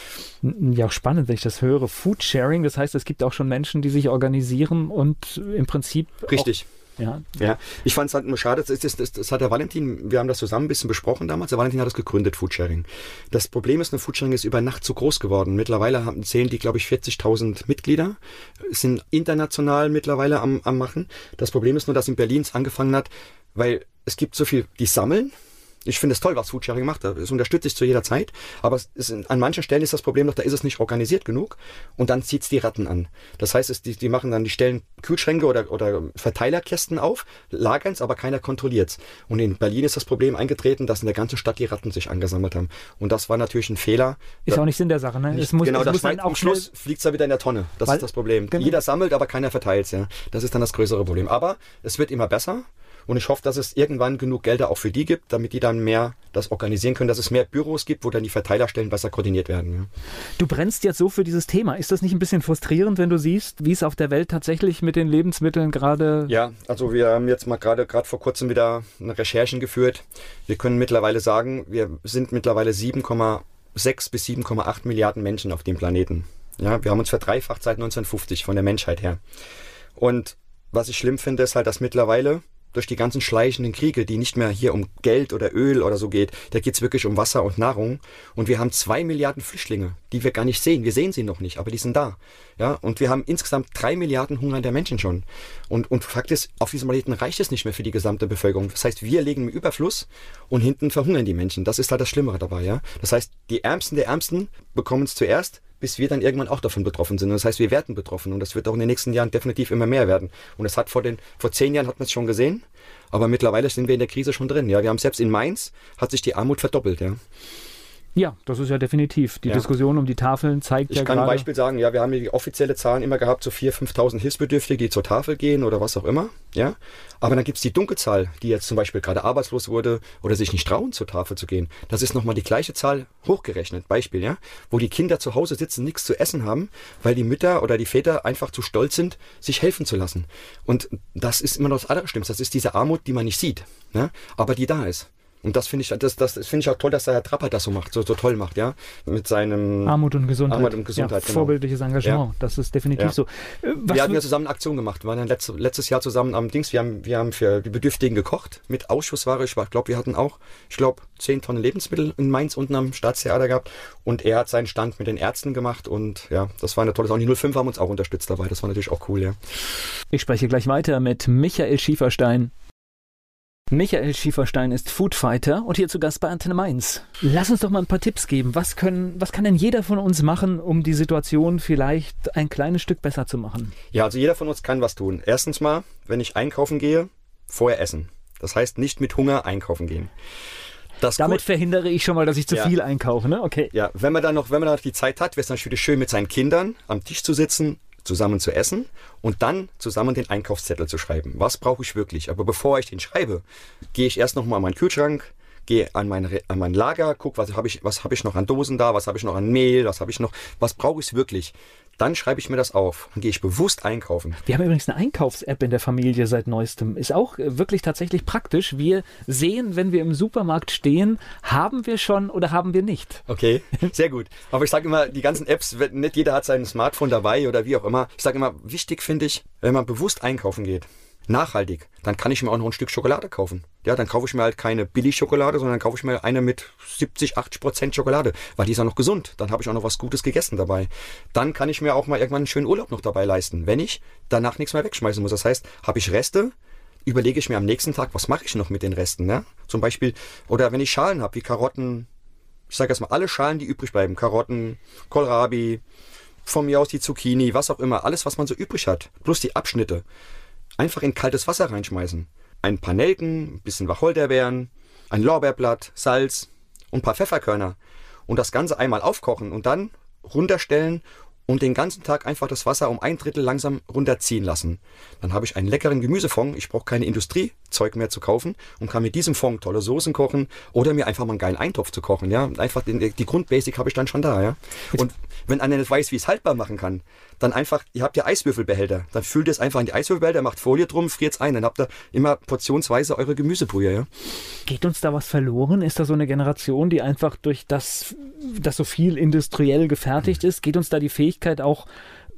Ja, spannend, wenn ich das höre. Food Sharing, das heißt, es gibt auch schon Menschen, die sich organisieren und im Prinzip. Richtig. Ja. ja, ich fand es halt nur schade, das, das, das, das, hat der Valentin, wir haben das zusammen ein bisschen besprochen damals, der Valentin hat das gegründet, Foodsharing. Das Problem ist, eine Foodsharing ist über Nacht zu groß geworden. Mittlerweile haben, zählen die, glaube ich, 40.000 Mitglieder, sind international mittlerweile am, am machen. Das Problem ist nur, dass in Berlin es angefangen hat, weil es gibt so viel, die sammeln, ich finde es toll, was Foodsharing macht. Das unterstütze ich zu jeder Zeit. Aber ist, an manchen Stellen ist das Problem noch, da ist es nicht organisiert genug und dann zieht es die Ratten an. Das heißt, es, die, die machen dann, die stellen Kühlschränke oder, oder Verteilerkästen auf, lagern es, aber keiner kontrolliert es. Und in Berlin ist das Problem eingetreten, dass in der ganzen Stadt die Ratten sich angesammelt haben. Und das war natürlich ein Fehler. Ist da, auch nicht Sinn der Sache, ne? Nicht, muss, genau, das muss am Schluss fliegt es da wieder in der Tonne. Das weil, ist das Problem. Genau. Jeder sammelt, aber keiner verteilt ja. Das ist dann das größere Problem. Aber es wird immer besser. Und ich hoffe, dass es irgendwann genug Gelder auch für die gibt, damit die dann mehr das organisieren können, dass es mehr Büros gibt, wo dann die Verteilerstellen besser koordiniert werden. Ja. Du brennst jetzt so für dieses Thema. Ist das nicht ein bisschen frustrierend, wenn du siehst, wie es auf der Welt tatsächlich mit den Lebensmitteln gerade. Ja, also wir haben jetzt mal gerade gerade vor kurzem wieder eine Recherchen geführt. Wir können mittlerweile sagen, wir sind mittlerweile 7,6 bis 7,8 Milliarden Menschen auf dem Planeten. Ja, wir haben uns verdreifacht seit 1950 von der Menschheit her. Und was ich schlimm finde, ist halt, dass mittlerweile durch die ganzen schleichenden Kriege, die nicht mehr hier um Geld oder Öl oder so geht, da geht's wirklich um Wasser und Nahrung. Und wir haben zwei Milliarden Flüchtlinge, die wir gar nicht sehen. Wir sehen sie noch nicht, aber die sind da. Ja, und wir haben insgesamt drei Milliarden hungernde Menschen schon. Und, und Fakt ist, auf diesem Planeten reicht es nicht mehr für die gesamte Bevölkerung. Das heißt, wir legen im Überfluss und hinten verhungern die Menschen. Das ist halt das Schlimmere dabei, ja. Das heißt, die Ärmsten der Ärmsten bekommen es zuerst, bis wir dann irgendwann auch davon betroffen sind. Und das heißt, wir werden betroffen und das wird auch in den nächsten Jahren definitiv immer mehr werden. Und es hat vor den, vor zehn Jahren hat man es schon gesehen, aber mittlerweile sind wir in der Krise schon drin. Ja, wir haben selbst in Mainz hat sich die Armut verdoppelt. Ja. Ja, das ist ja definitiv. Die ja. Diskussion um die Tafeln zeigt ich ja. Ich kann ein Beispiel sagen, ja, wir haben die offizielle Zahlen immer gehabt, so 4.000, 5.000 Hilfsbedürftige, die zur Tafel gehen oder was auch immer. Ja, Aber dann gibt's die Dunkelzahl, die jetzt zum Beispiel gerade arbeitslos wurde oder sich nicht trauen, zur Tafel zu gehen. Das ist nochmal die gleiche Zahl hochgerechnet. Beispiel, ja, wo die Kinder zu Hause sitzen, nichts zu essen haben, weil die Mütter oder die Väter einfach zu stolz sind, sich helfen zu lassen. Und das ist immer noch das Allerschlimmste. Das ist diese Armut, die man nicht sieht, ne? aber die da ist. Und das finde ich, das, das finde ich auch toll, dass der Herr Trapper das so macht, so, so toll macht, ja. Mit seinem Armut und Gesundheit. Armut und Gesundheit, ja, genau. Vorbildliches Engagement. Ja. Das ist definitiv Ja. so. Äh, Was wir hatten ja zusammen eine Aktion gemacht. Wir waren ja letztes, letztes Jahr zusammen am Dings. Wir haben, wir haben für die Bedürftigen gekocht mit Ausschussware. Ich glaube, wir hatten auch, ich glaube, 10 Tonnen Lebensmittel in Mainz unten am Staatstheater gehabt. Und er hat seinen Stand mit den Ärzten gemacht. Und ja, das war eine tolle Sache. Und die 05 haben uns auch unterstützt dabei. Das war natürlich auch cool, ja. Ich spreche gleich weiter mit Michael Schieferstein. Michael Schieferstein ist Foodfighter und hier zu Gast bei Antenne Mainz. Lass uns doch mal ein paar Tipps geben. Was, können, was kann denn jeder von uns machen, um die Situation vielleicht ein kleines Stück besser zu machen? Ja, also jeder von uns kann was tun. Erstens mal, wenn ich einkaufen gehe, vorher essen. Das heißt, nicht mit Hunger einkaufen gehen. Das Damit Gut- verhindere ich schon mal, dass ich zu Ja. viel einkaufe, ne? Okay. Ja, wenn man dann noch, wenn man dann noch die Zeit hat, wäre es natürlich schön, mit seinen Kindern am Tisch zu sitzen, zusammen zu essen und dann zusammen den Einkaufszettel zu schreiben. Was brauche ich wirklich? Aber bevor ich den schreibe, gehe ich erst noch mal an meinen Kühlschrank, gehe an mein, an mein Lager, guck, was habe ich, was habe ich noch an Dosen da, was habe ich noch an Mehl, was habe ich noch, was brauche ich wirklich? Dann schreibe ich mir das auf. Dann gehe ich bewusst einkaufen. Wir haben übrigens eine Einkaufs-App in der Familie seit neuestem. Ist auch äh, wirklich tatsächlich praktisch. Wir sehen, wenn wir im Supermarkt stehen, haben wir schon oder haben wir nicht. Okay, sehr gut. Aber ich sage immer, die ganzen Apps, nicht jeder hat sein Smartphone dabei oder wie auch immer. Ich sage immer, wichtig finde ich, wenn man bewusst einkaufen geht, nachhaltig, dann kann ich mir auch noch ein Stück Schokolade kaufen. Ja, dann kaufe ich mir halt keine Billigschokolade, sondern kaufe ich mir eine mit 70, 80 Prozent Schokolade, weil die ist auch noch gesund. Dann habe ich auch noch was Gutes gegessen dabei. Dann kann ich mir auch mal irgendwann einen schönen Urlaub noch dabei leisten, wenn ich danach nichts mehr wegschmeißen muss. Das heißt, habe ich Reste, überlege ich mir am nächsten Tag, was mache ich noch mit den Resten. Ne? Zum Beispiel, oder wenn ich Schalen habe, wie Karotten, ich sage erstmal alle Schalen, die übrig bleiben, Karotten, Kohlrabi, von mir aus die Zucchini, was auch immer, alles, was man so übrig hat, plus die Abschnitte, einfach in kaltes Wasser reinschmeißen. Ein paar Nelken, ein bisschen Wacholderbeeren, ein Lorbeerblatt, Salz und ein paar Pfefferkörner. Und das Ganze einmal aufkochen und dann runterstellen und den ganzen Tag einfach das Wasser um ein Drittel langsam runterziehen lassen. Dann habe ich einen leckeren Gemüsefond. Ich brauche keine Industriezeug mehr zu kaufen und kann mit diesem Fond tolle Soßen kochen oder mir einfach mal einen geilen Eintopf zu kochen. Ja, einfach den, die Grundbasic habe ich dann schon da. Ja, und wenn einer nicht weiß, wie es haltbar machen kann, dann einfach, ihr habt ja Eiswürfelbehälter, dann füllt ihr es einfach in die Eiswürfelbehälter, macht Folie drum, friert es ein, dann habt ihr immer portionsweise eure Gemüsebrühe. Ja? Geht uns da was verloren? Ist da so eine Generation, die einfach durch das, dass so viel industriell gefertigt ist, geht uns da die Fähigkeit auch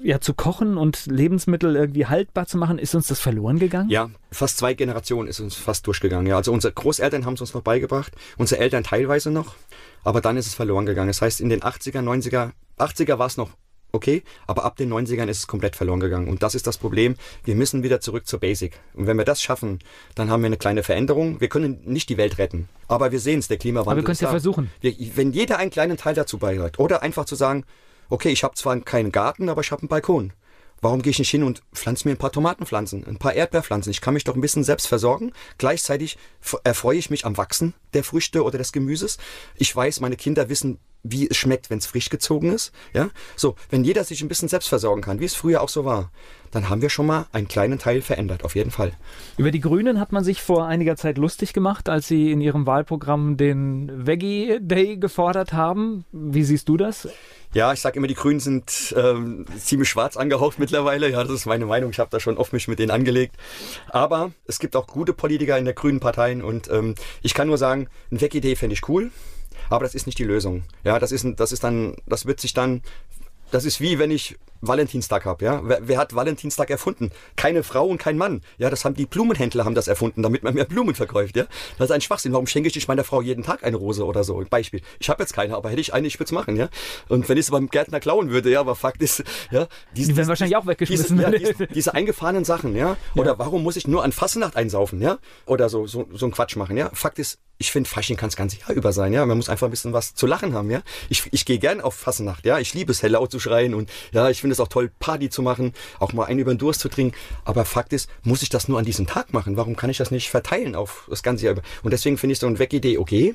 ja, zu kochen und Lebensmittel irgendwie haltbar zu machen? Ist uns das verloren gegangen? Ja, fast zwei Generationen ist uns fast durchgegangen. Ja, also unsere Großeltern haben es uns noch beigebracht, unsere Eltern teilweise noch, aber dann ist es verloren gegangen. Das heißt, in den 80er, 90er, 80er war es noch okay, aber ab den 90ern ist es komplett verloren gegangen. Und das ist das Problem. Wir müssen wieder zurück zur Basic. Und wenn wir das schaffen, dann haben wir eine kleine Veränderung. Wir können nicht die Welt retten, aber wir sehen es, der Klimawandel Aber wir können es ja versuchen. Wir, wenn jeder einen kleinen Teil dazu beiträgt oder einfach zu sagen, okay, ich habe zwar keinen Garten, aber ich habe einen Balkon. Warum gehe ich nicht hin und pflanze mir ein paar Tomatenpflanzen, ein paar Erdbeerpflanzen? Ich kann mich doch ein bisschen selbst versorgen. Gleichzeitig erfreue ich mich am Wachsen der Früchte oder des Gemüses. Ich weiß, meine Kinder wissen, wie es schmeckt, wenn es frisch gezogen ist. Ja, so wenn jeder sich ein bisschen selbst versorgen kann, wie es früher auch so war, dann haben wir schon mal einen kleinen Teil verändert, auf jeden Fall. Über die Grünen hat man sich vor einiger Zeit lustig gemacht, als sie in ihrem Wahlprogramm den Veggie Day gefordert haben. Wie siehst du das? Ja, ich sage immer, die Grünen sind ähm, ziemlich schwarz angehaucht mittlerweile. Ja, das ist meine Meinung. Ich habe da schon oft mich mit denen angelegt. Aber es gibt auch gute Politiker in der Grünen Parteien und ähm, ich kann nur sagen, eine Weg-Idee fände ich cool, aber das ist nicht die Lösung. Ja, das ist, das ist dann, das wird sich dann, das ist wie wenn ich Valentinstag habe, ja. Wer, wer hat Valentinstag erfunden? Keine Frau und kein Mann. Ja, das haben die Blumenhändler haben das erfunden, damit man mehr Blumen verkauft, ja. Das ist ein Schwachsinn. Warum schenke ich nicht meiner Frau jeden Tag eine Rose oder so? Ein Beispiel. Ich habe jetzt keine, aber hätte ich eine, ich würde es machen, ja. Und wenn ich es beim Gärtner klauen würde, ja, aber Fakt ist, ja, diese, Die werden wahrscheinlich auch weggeschmissen. diese, ja, diese, diese eingefahrenen Sachen, ja. Oder warum muss ich nur an Fassenacht einsaufen, ja? Oder so, so, so ein Quatsch machen, ja. Fakt ist, ich finde, Fasching kann das ganze Jahr über sein, ja. Man muss einfach ein bisschen was zu lachen haben, ja. Ich, ich gehe gern auf Fassenacht, ja. Ich liebe es, hell laut zu schreien und ja, ich finde es auch toll, Party zu machen, auch mal einen über den Durst zu trinken. Aber Fakt ist, muss ich das nur an diesem Tag machen? Warum kann ich das nicht verteilen auf das ganze Jahr? Und deswegen finde ich so eine Weg-Idee okay.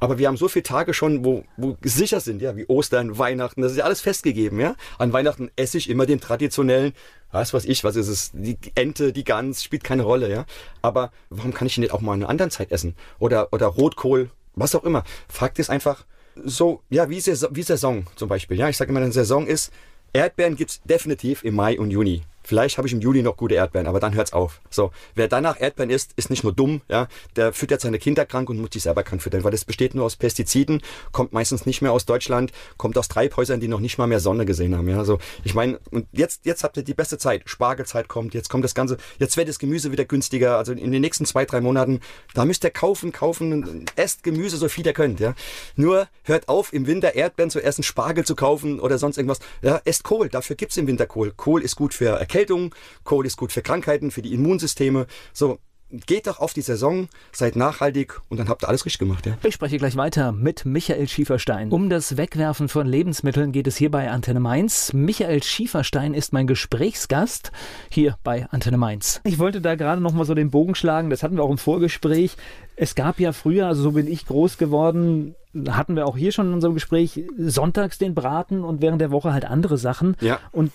Aber wir haben so viele Tage schon, wo, wo sicher sind, ja, wie Ostern, Weihnachten, das ist ja alles festgegeben, ja. An Weihnachten esse ich immer den traditionellen, was weiß ich, was ist es, die Ente, die Gans, spielt keine Rolle, ja. Aber warum kann ich ihn nicht auch mal in einer anderen Zeit essen? Oder, oder Rotkohl, was auch immer. Fakt ist einfach, so, ja, wie Saison, wie Saison zum Beispiel, ja. Ich sage immer, eine Saison ist, Erdbeeren gibt's definitiv im Mai und Juni. Vielleicht habe ich im Juli noch gute Erdbeeren, aber dann hört's auf. So, wer danach Erdbeeren isst, ist nicht nur dumm, ja, der füttert seine Kinder krank und muss sich selber krank füttern, weil das besteht nur aus Pestiziden, kommt meistens nicht mehr aus Deutschland, kommt aus Treibhäusern, die noch nicht mal mehr Sonne gesehen haben. Ja, also ich meine, und jetzt, jetzt habt ihr die beste Zeit. Spargelzeit kommt, jetzt kommt das Ganze, jetzt wird das Gemüse wieder günstiger. Also in den nächsten zwei, drei Monaten, da müsst ihr kaufen, kaufen, esst Gemüse so viel ihr könnt. Ja. Nur hört auf, im Winter Erdbeeren zu essen, Spargel zu kaufen oder sonst irgendwas. Ja, esst Kohl, dafür gibt's im Winter Kohl. Kohl ist gut für Erkältung, Kohl ist gut für Krankheiten, für die Immunsysteme. So, geht doch auf die Saison, seid nachhaltig und dann habt ihr alles richtig gemacht. Ja? Ich spreche gleich weiter mit Michael Schieferstein. Um das Wegwerfen von Lebensmitteln geht es hier bei Antenne Mainz. Michael Schieferstein ist mein Gesprächsgast hier bei Antenne Mainz. Ich wollte da gerade noch mal so den Bogen schlagen, das hatten wir auch im Vorgespräch. Es gab ja früher, also so bin ich groß geworden, hatten wir auch hier schon in unserem Gespräch, sonntags den Braten und während der Woche halt andere Sachen. Ja. Und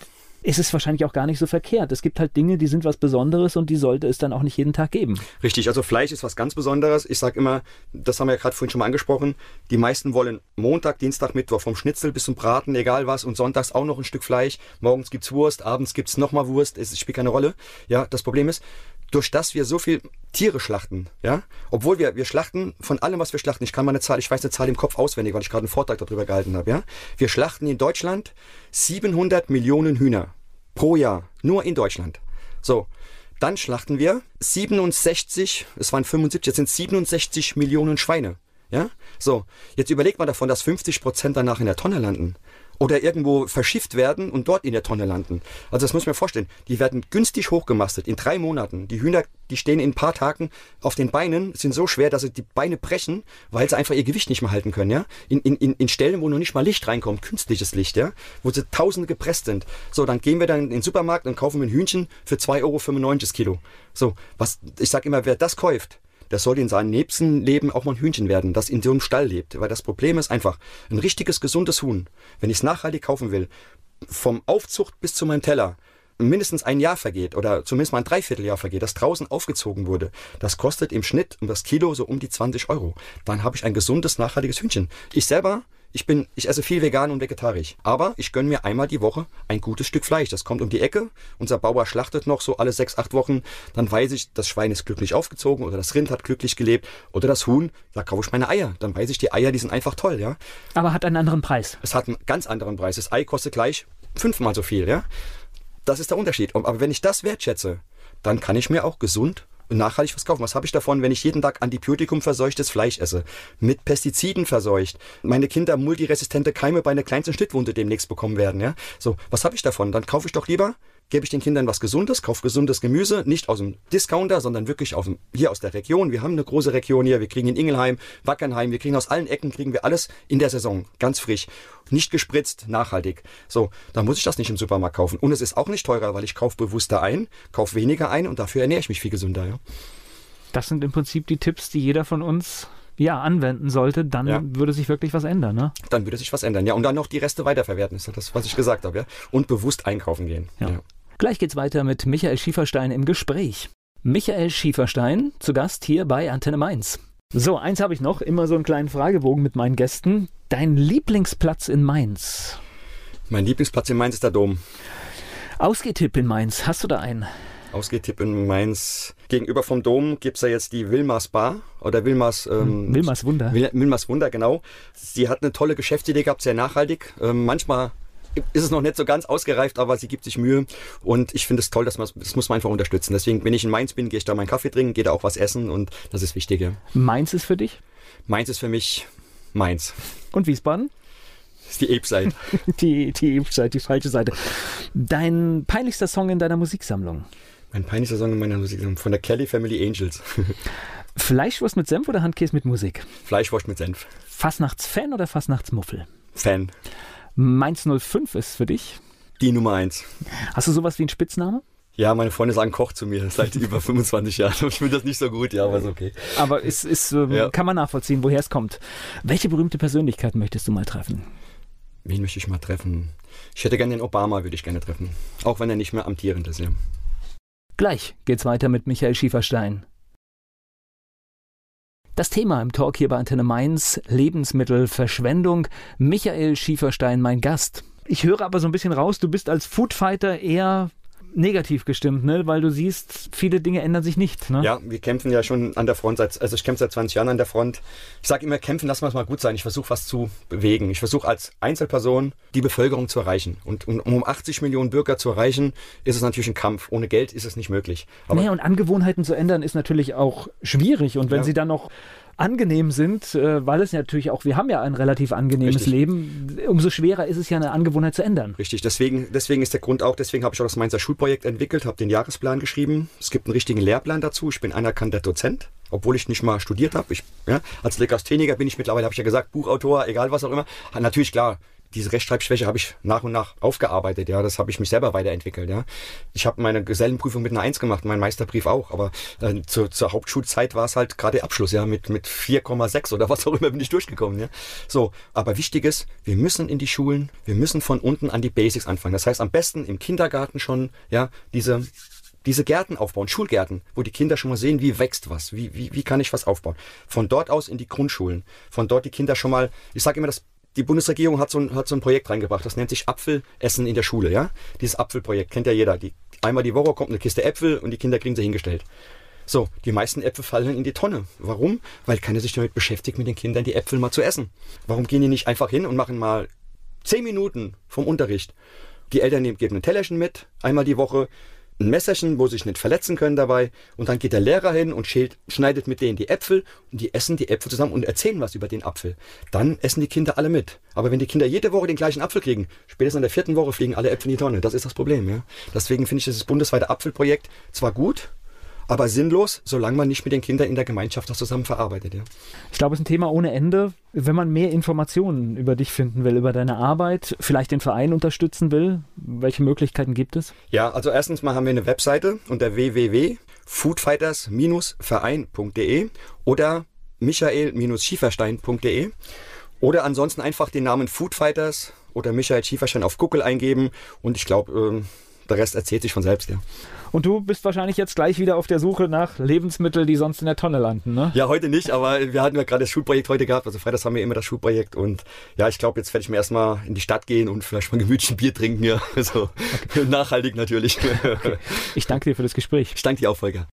ist es wahrscheinlich auch gar nicht so verkehrt. Es gibt halt Dinge, die sind was Besonderes und die sollte es dann auch nicht jeden Tag geben. Richtig, also Fleisch ist was ganz Besonderes. Ich sage immer, das haben wir ja gerade vorhin schon mal angesprochen, die meisten wollen Montag, Dienstag, Mittwoch vom Schnitzel bis zum Braten, egal was, und sonntags auch noch ein Stück Fleisch. Morgens gibt's Wurst, abends gibt's nochmal Wurst. Es spielt keine Rolle. Ja, das Problem ist, durch das wir so viel Tiere schlachten, ja, obwohl wir, wir schlachten von allem, was wir schlachten, ich kann mal eine Zahl, ich weiß eine Zahl im Kopf auswendig, weil ich gerade einen Vortrag darüber gehalten habe, ja, wir schlachten in Deutschland 700 Millionen Hühner pro Jahr, nur in Deutschland. So, dann schlachten wir 67, es waren 75, jetzt sind 67 Millionen Schweine. Ja? So, jetzt überlegt mal davon, dass 50 Prozent danach in der Tonne landen oder irgendwo verschifft werden und dort in der Tonne landen. Also das muss ich vorstellen. Die werden günstig hochgemastet in drei Monaten. Die Hühner, die stehen in ein paar Tagen auf den Beinen, sind so schwer, dass sie die Beine brechen, weil sie einfach ihr Gewicht nicht mehr halten können. Ja? In, in, in Stellen, wo noch nicht mal Licht reinkommt, künstliches Licht, ja? wo sie tausende gepresst sind. So, dann gehen wir dann in den Supermarkt und kaufen ein Hühnchen für 2,95 Euro Kilo. So, was, ich sag immer, wer das kauft, der soll in seinem nächsten Leben auch mal ein Hühnchen werden, das in so einem Stall lebt. Weil das Problem ist einfach, ein richtiges, gesundes Huhn, wenn ich es nachhaltig kaufen will, vom Aufzucht bis zu meinem Teller, mindestens ein Jahr vergeht oder zumindest mal ein Dreivierteljahr vergeht, das draußen aufgezogen wurde, das kostet im Schnitt um das Kilo so um die 20 Euro. Dann habe ich ein gesundes, nachhaltiges Hühnchen. Ich selber ich bin, ich esse viel vegan und vegetarisch. Aber ich gönne mir einmal die Woche ein gutes Stück Fleisch. Das kommt um die Ecke. Unser Bauer schlachtet noch so alle sechs, acht Wochen. Dann weiß ich, das Schwein ist glücklich aufgezogen oder das Rind hat glücklich gelebt oder das Huhn, da kaufe ich meine Eier. Dann weiß ich, die Eier, die sind einfach toll, ja. Aber hat einen anderen Preis. Es hat einen ganz anderen Preis. Das Ei kostet gleich fünfmal so viel, ja. Das ist der Unterschied. Aber wenn ich das wertschätze, dann kann ich mir auch gesund und nachhaltig was kaufen. Was habe ich davon, wenn ich jeden Tag Antibiotikum verseuchtes Fleisch esse? Mit Pestiziden verseucht. Meine Kinder multiresistente Keime bei einer kleinsten Schnittwunde demnächst bekommen werden, ja? So, was habe ich davon? Dann kaufe ich doch lieber gebe ich den Kindern was Gesundes, kaufe gesundes Gemüse, nicht aus dem Discounter, sondern wirklich aus dem, hier aus der Region. Wir haben eine große Region hier, wir kriegen in Ingelheim, Wackernheim, wir kriegen aus allen Ecken, kriegen wir alles in der Saison, ganz frisch, nicht gespritzt, nachhaltig. So, dann muss ich das nicht im Supermarkt kaufen. Und es ist auch nicht teurer, weil ich kaufe bewusster ein, kaufe weniger ein und dafür ernähre ich mich viel gesünder. Ja. Das sind im Prinzip die Tipps, die jeder von uns ja, anwenden sollte, dann ja. würde sich wirklich was ändern, ne? Dann würde sich was ändern, ja. Und dann noch die Reste weiterverwerten, ist das, was ich gesagt habe, ja. Und bewusst einkaufen gehen. Ja. ja. Gleich geht's weiter mit Michael Schieferstein im Gespräch. Michael Schieferstein, zu Gast hier bei Antenne Mainz. So, eins habe ich noch, immer so einen kleinen Fragebogen mit meinen Gästen. Dein Lieblingsplatz in Mainz? Mein Lieblingsplatz in Mainz ist der Dom. Ausgehtipp in Mainz, hast du da einen? Ausgehtipp in Mainz. Gegenüber vom Dom gibt es ja jetzt die Wilmers Bar oder Wilmers, ähm, Wilmers Wunder. Wilmers Wunder, genau. Sie hat eine tolle Geschäftsidee gehabt, sehr nachhaltig. Ähm, manchmal ist es noch nicht so ganz ausgereift, aber sie gibt sich Mühe und ich finde es toll, dass man das muss man einfach unterstützen. Deswegen, wenn ich in Mainz bin, gehe ich da meinen Kaffee trinken, gehe da auch was essen und das ist wichtig. Ja. Mainz ist für dich? Mainz ist für mich Mainz. Und Wiesbaden? Das ist die Ape-Seite. die die Ape-Seite, die falsche Seite. Dein peinlichster Song in deiner Musiksammlung? Mein peinlichster Song in meiner Musiksammlung von der Kelly Family Angels. Fleischwurst mit Senf oder Handkäse mit Musik? Fleischwurst mit Senf. Fastnachtsfan oder Fastnachtsmuffel? Fan. Mainz 05 ist für dich? Die Nummer 1. Hast du sowas wie einen Spitznamen? Ja, meine Freunde sagen Koch zu mir seit über 25 Jahren. Ich finde das nicht so gut, ja, aber ist okay. Aber es ist, ähm, ja. kann man nachvollziehen, woher es kommt. Welche berühmte Persönlichkeit möchtest du mal treffen? Wen möchte ich mal treffen? Ich hätte gerne den Obama, würde ich gerne treffen. Auch wenn er nicht mehr amtierend ist, ja. Gleich geht's weiter mit Michael Schieferstein. Das Thema im Talk hier bei Antenne Mainz, Lebensmittelverschwendung. Michael Schieferstein, mein Gast. Ich höre aber so ein bisschen raus, du bist als Foodfighter eher negativ gestimmt, ne? weil du siehst, viele Dinge ändern sich nicht. Ne? Ja, wir kämpfen ja schon an der Front, seit, also ich kämpfe seit 20 Jahren an der Front. Ich sage immer, kämpfen, lassen wir es mal gut sein. Ich versuche was zu bewegen. Ich versuche als Einzelperson die Bevölkerung zu erreichen. Und um, um 80 Millionen Bürger zu erreichen, ist es natürlich ein Kampf. Ohne Geld ist es nicht möglich. Aber nee, und Angewohnheiten zu ändern ist natürlich auch schwierig. Und wenn ja. sie dann noch angenehm sind, äh, weil es natürlich auch, wir haben ja ein relativ angenehmes Richtig. Leben, umso schwerer ist es ja eine Angewohnheit zu ändern. Richtig, deswegen, deswegen ist der Grund auch, deswegen habe ich auch das Mainzer Schulprojekt entwickelt, habe den Jahresplan geschrieben. Es gibt einen richtigen Lehrplan dazu. Ich bin anerkannter Dozent obwohl ich nicht mal studiert habe. Ich, ja, als Legastheniker bin ich mittlerweile, habe ich ja gesagt, Buchautor, egal was auch immer. Natürlich klar, diese Rechtschreibschwäche habe ich nach und nach aufgearbeitet, ja, das habe ich mich selber weiterentwickelt, ja. Ich habe meine Gesellenprüfung mit einer Eins gemacht, mein Meisterbrief auch, aber äh, zu, zur Hauptschulzeit war es halt gerade Abschluss, ja, mit, mit 4,6 oder was auch immer bin ich durchgekommen, ja. So, aber wichtig ist, wir müssen in die Schulen, wir müssen von unten an die Basics anfangen. Das heißt, am besten im Kindergarten schon, ja, diese diese Gärten aufbauen, Schulgärten, wo die Kinder schon mal sehen, wie wächst was, wie, wie, wie kann ich was aufbauen. Von dort aus in die Grundschulen, von dort die Kinder schon mal, ich sage immer, das die Bundesregierung hat so, ein, hat so ein Projekt reingebracht, das nennt sich Apfelessen in der Schule, ja? Dieses Apfelprojekt kennt ja jeder. Die, einmal die Woche kommt eine Kiste Äpfel und die Kinder kriegen sie hingestellt. So, die meisten Äpfel fallen in die Tonne. Warum? Weil keiner sich damit beschäftigt, mit den Kindern die Äpfel mal zu essen. Warum gehen die nicht einfach hin und machen mal zehn Minuten vom Unterricht? Die Eltern geben ein Tellerchen mit, einmal die Woche, ein Messerchen, wo sie sich nicht verletzen können dabei. Und dann geht der Lehrer hin und schält, schneidet mit denen die Äpfel und die essen die Äpfel zusammen und erzählen was über den Apfel. Dann essen die Kinder alle mit. Aber wenn die Kinder jede Woche den gleichen Apfel kriegen, spätestens in der vierten Woche fliegen alle Äpfel in die Tonne. Das ist das Problem. Ja? Deswegen finde ich dieses bundesweite Apfelprojekt zwar gut, aber sinnlos, solange man nicht mit den Kindern in der Gemeinschaft das zusammen verarbeitet. Ja. Ich glaube, es ist ein Thema ohne Ende. Wenn man mehr Informationen über dich finden will, über deine Arbeit, vielleicht den Verein unterstützen will, welche Möglichkeiten gibt es? Ja, also erstens mal haben wir eine Webseite unter www.foodfighters-verein.de oder michael-schieferstein.de oder ansonsten einfach den Namen Foodfighters oder Michael Schieferstein auf Google eingeben und ich glaube, ähm, der Rest erzählt sich von selbst, ja. Und du bist wahrscheinlich jetzt gleich wieder auf der Suche nach Lebensmitteln, die sonst in der Tonne landen, ne? Ja, heute nicht, aber wir hatten ja gerade das Schulprojekt heute gehabt. Also freitags haben wir immer das Schulprojekt und ja, ich glaube, jetzt werde ich mir erstmal in die Stadt gehen und vielleicht mal gemütlich ein Bier trinken, ja. Also okay. nachhaltig natürlich. Okay. Ich danke dir für das Gespräch. Ich danke dir auch, Volker.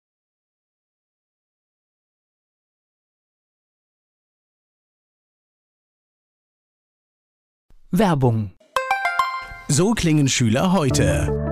Werbung. So klingen Schüler heute.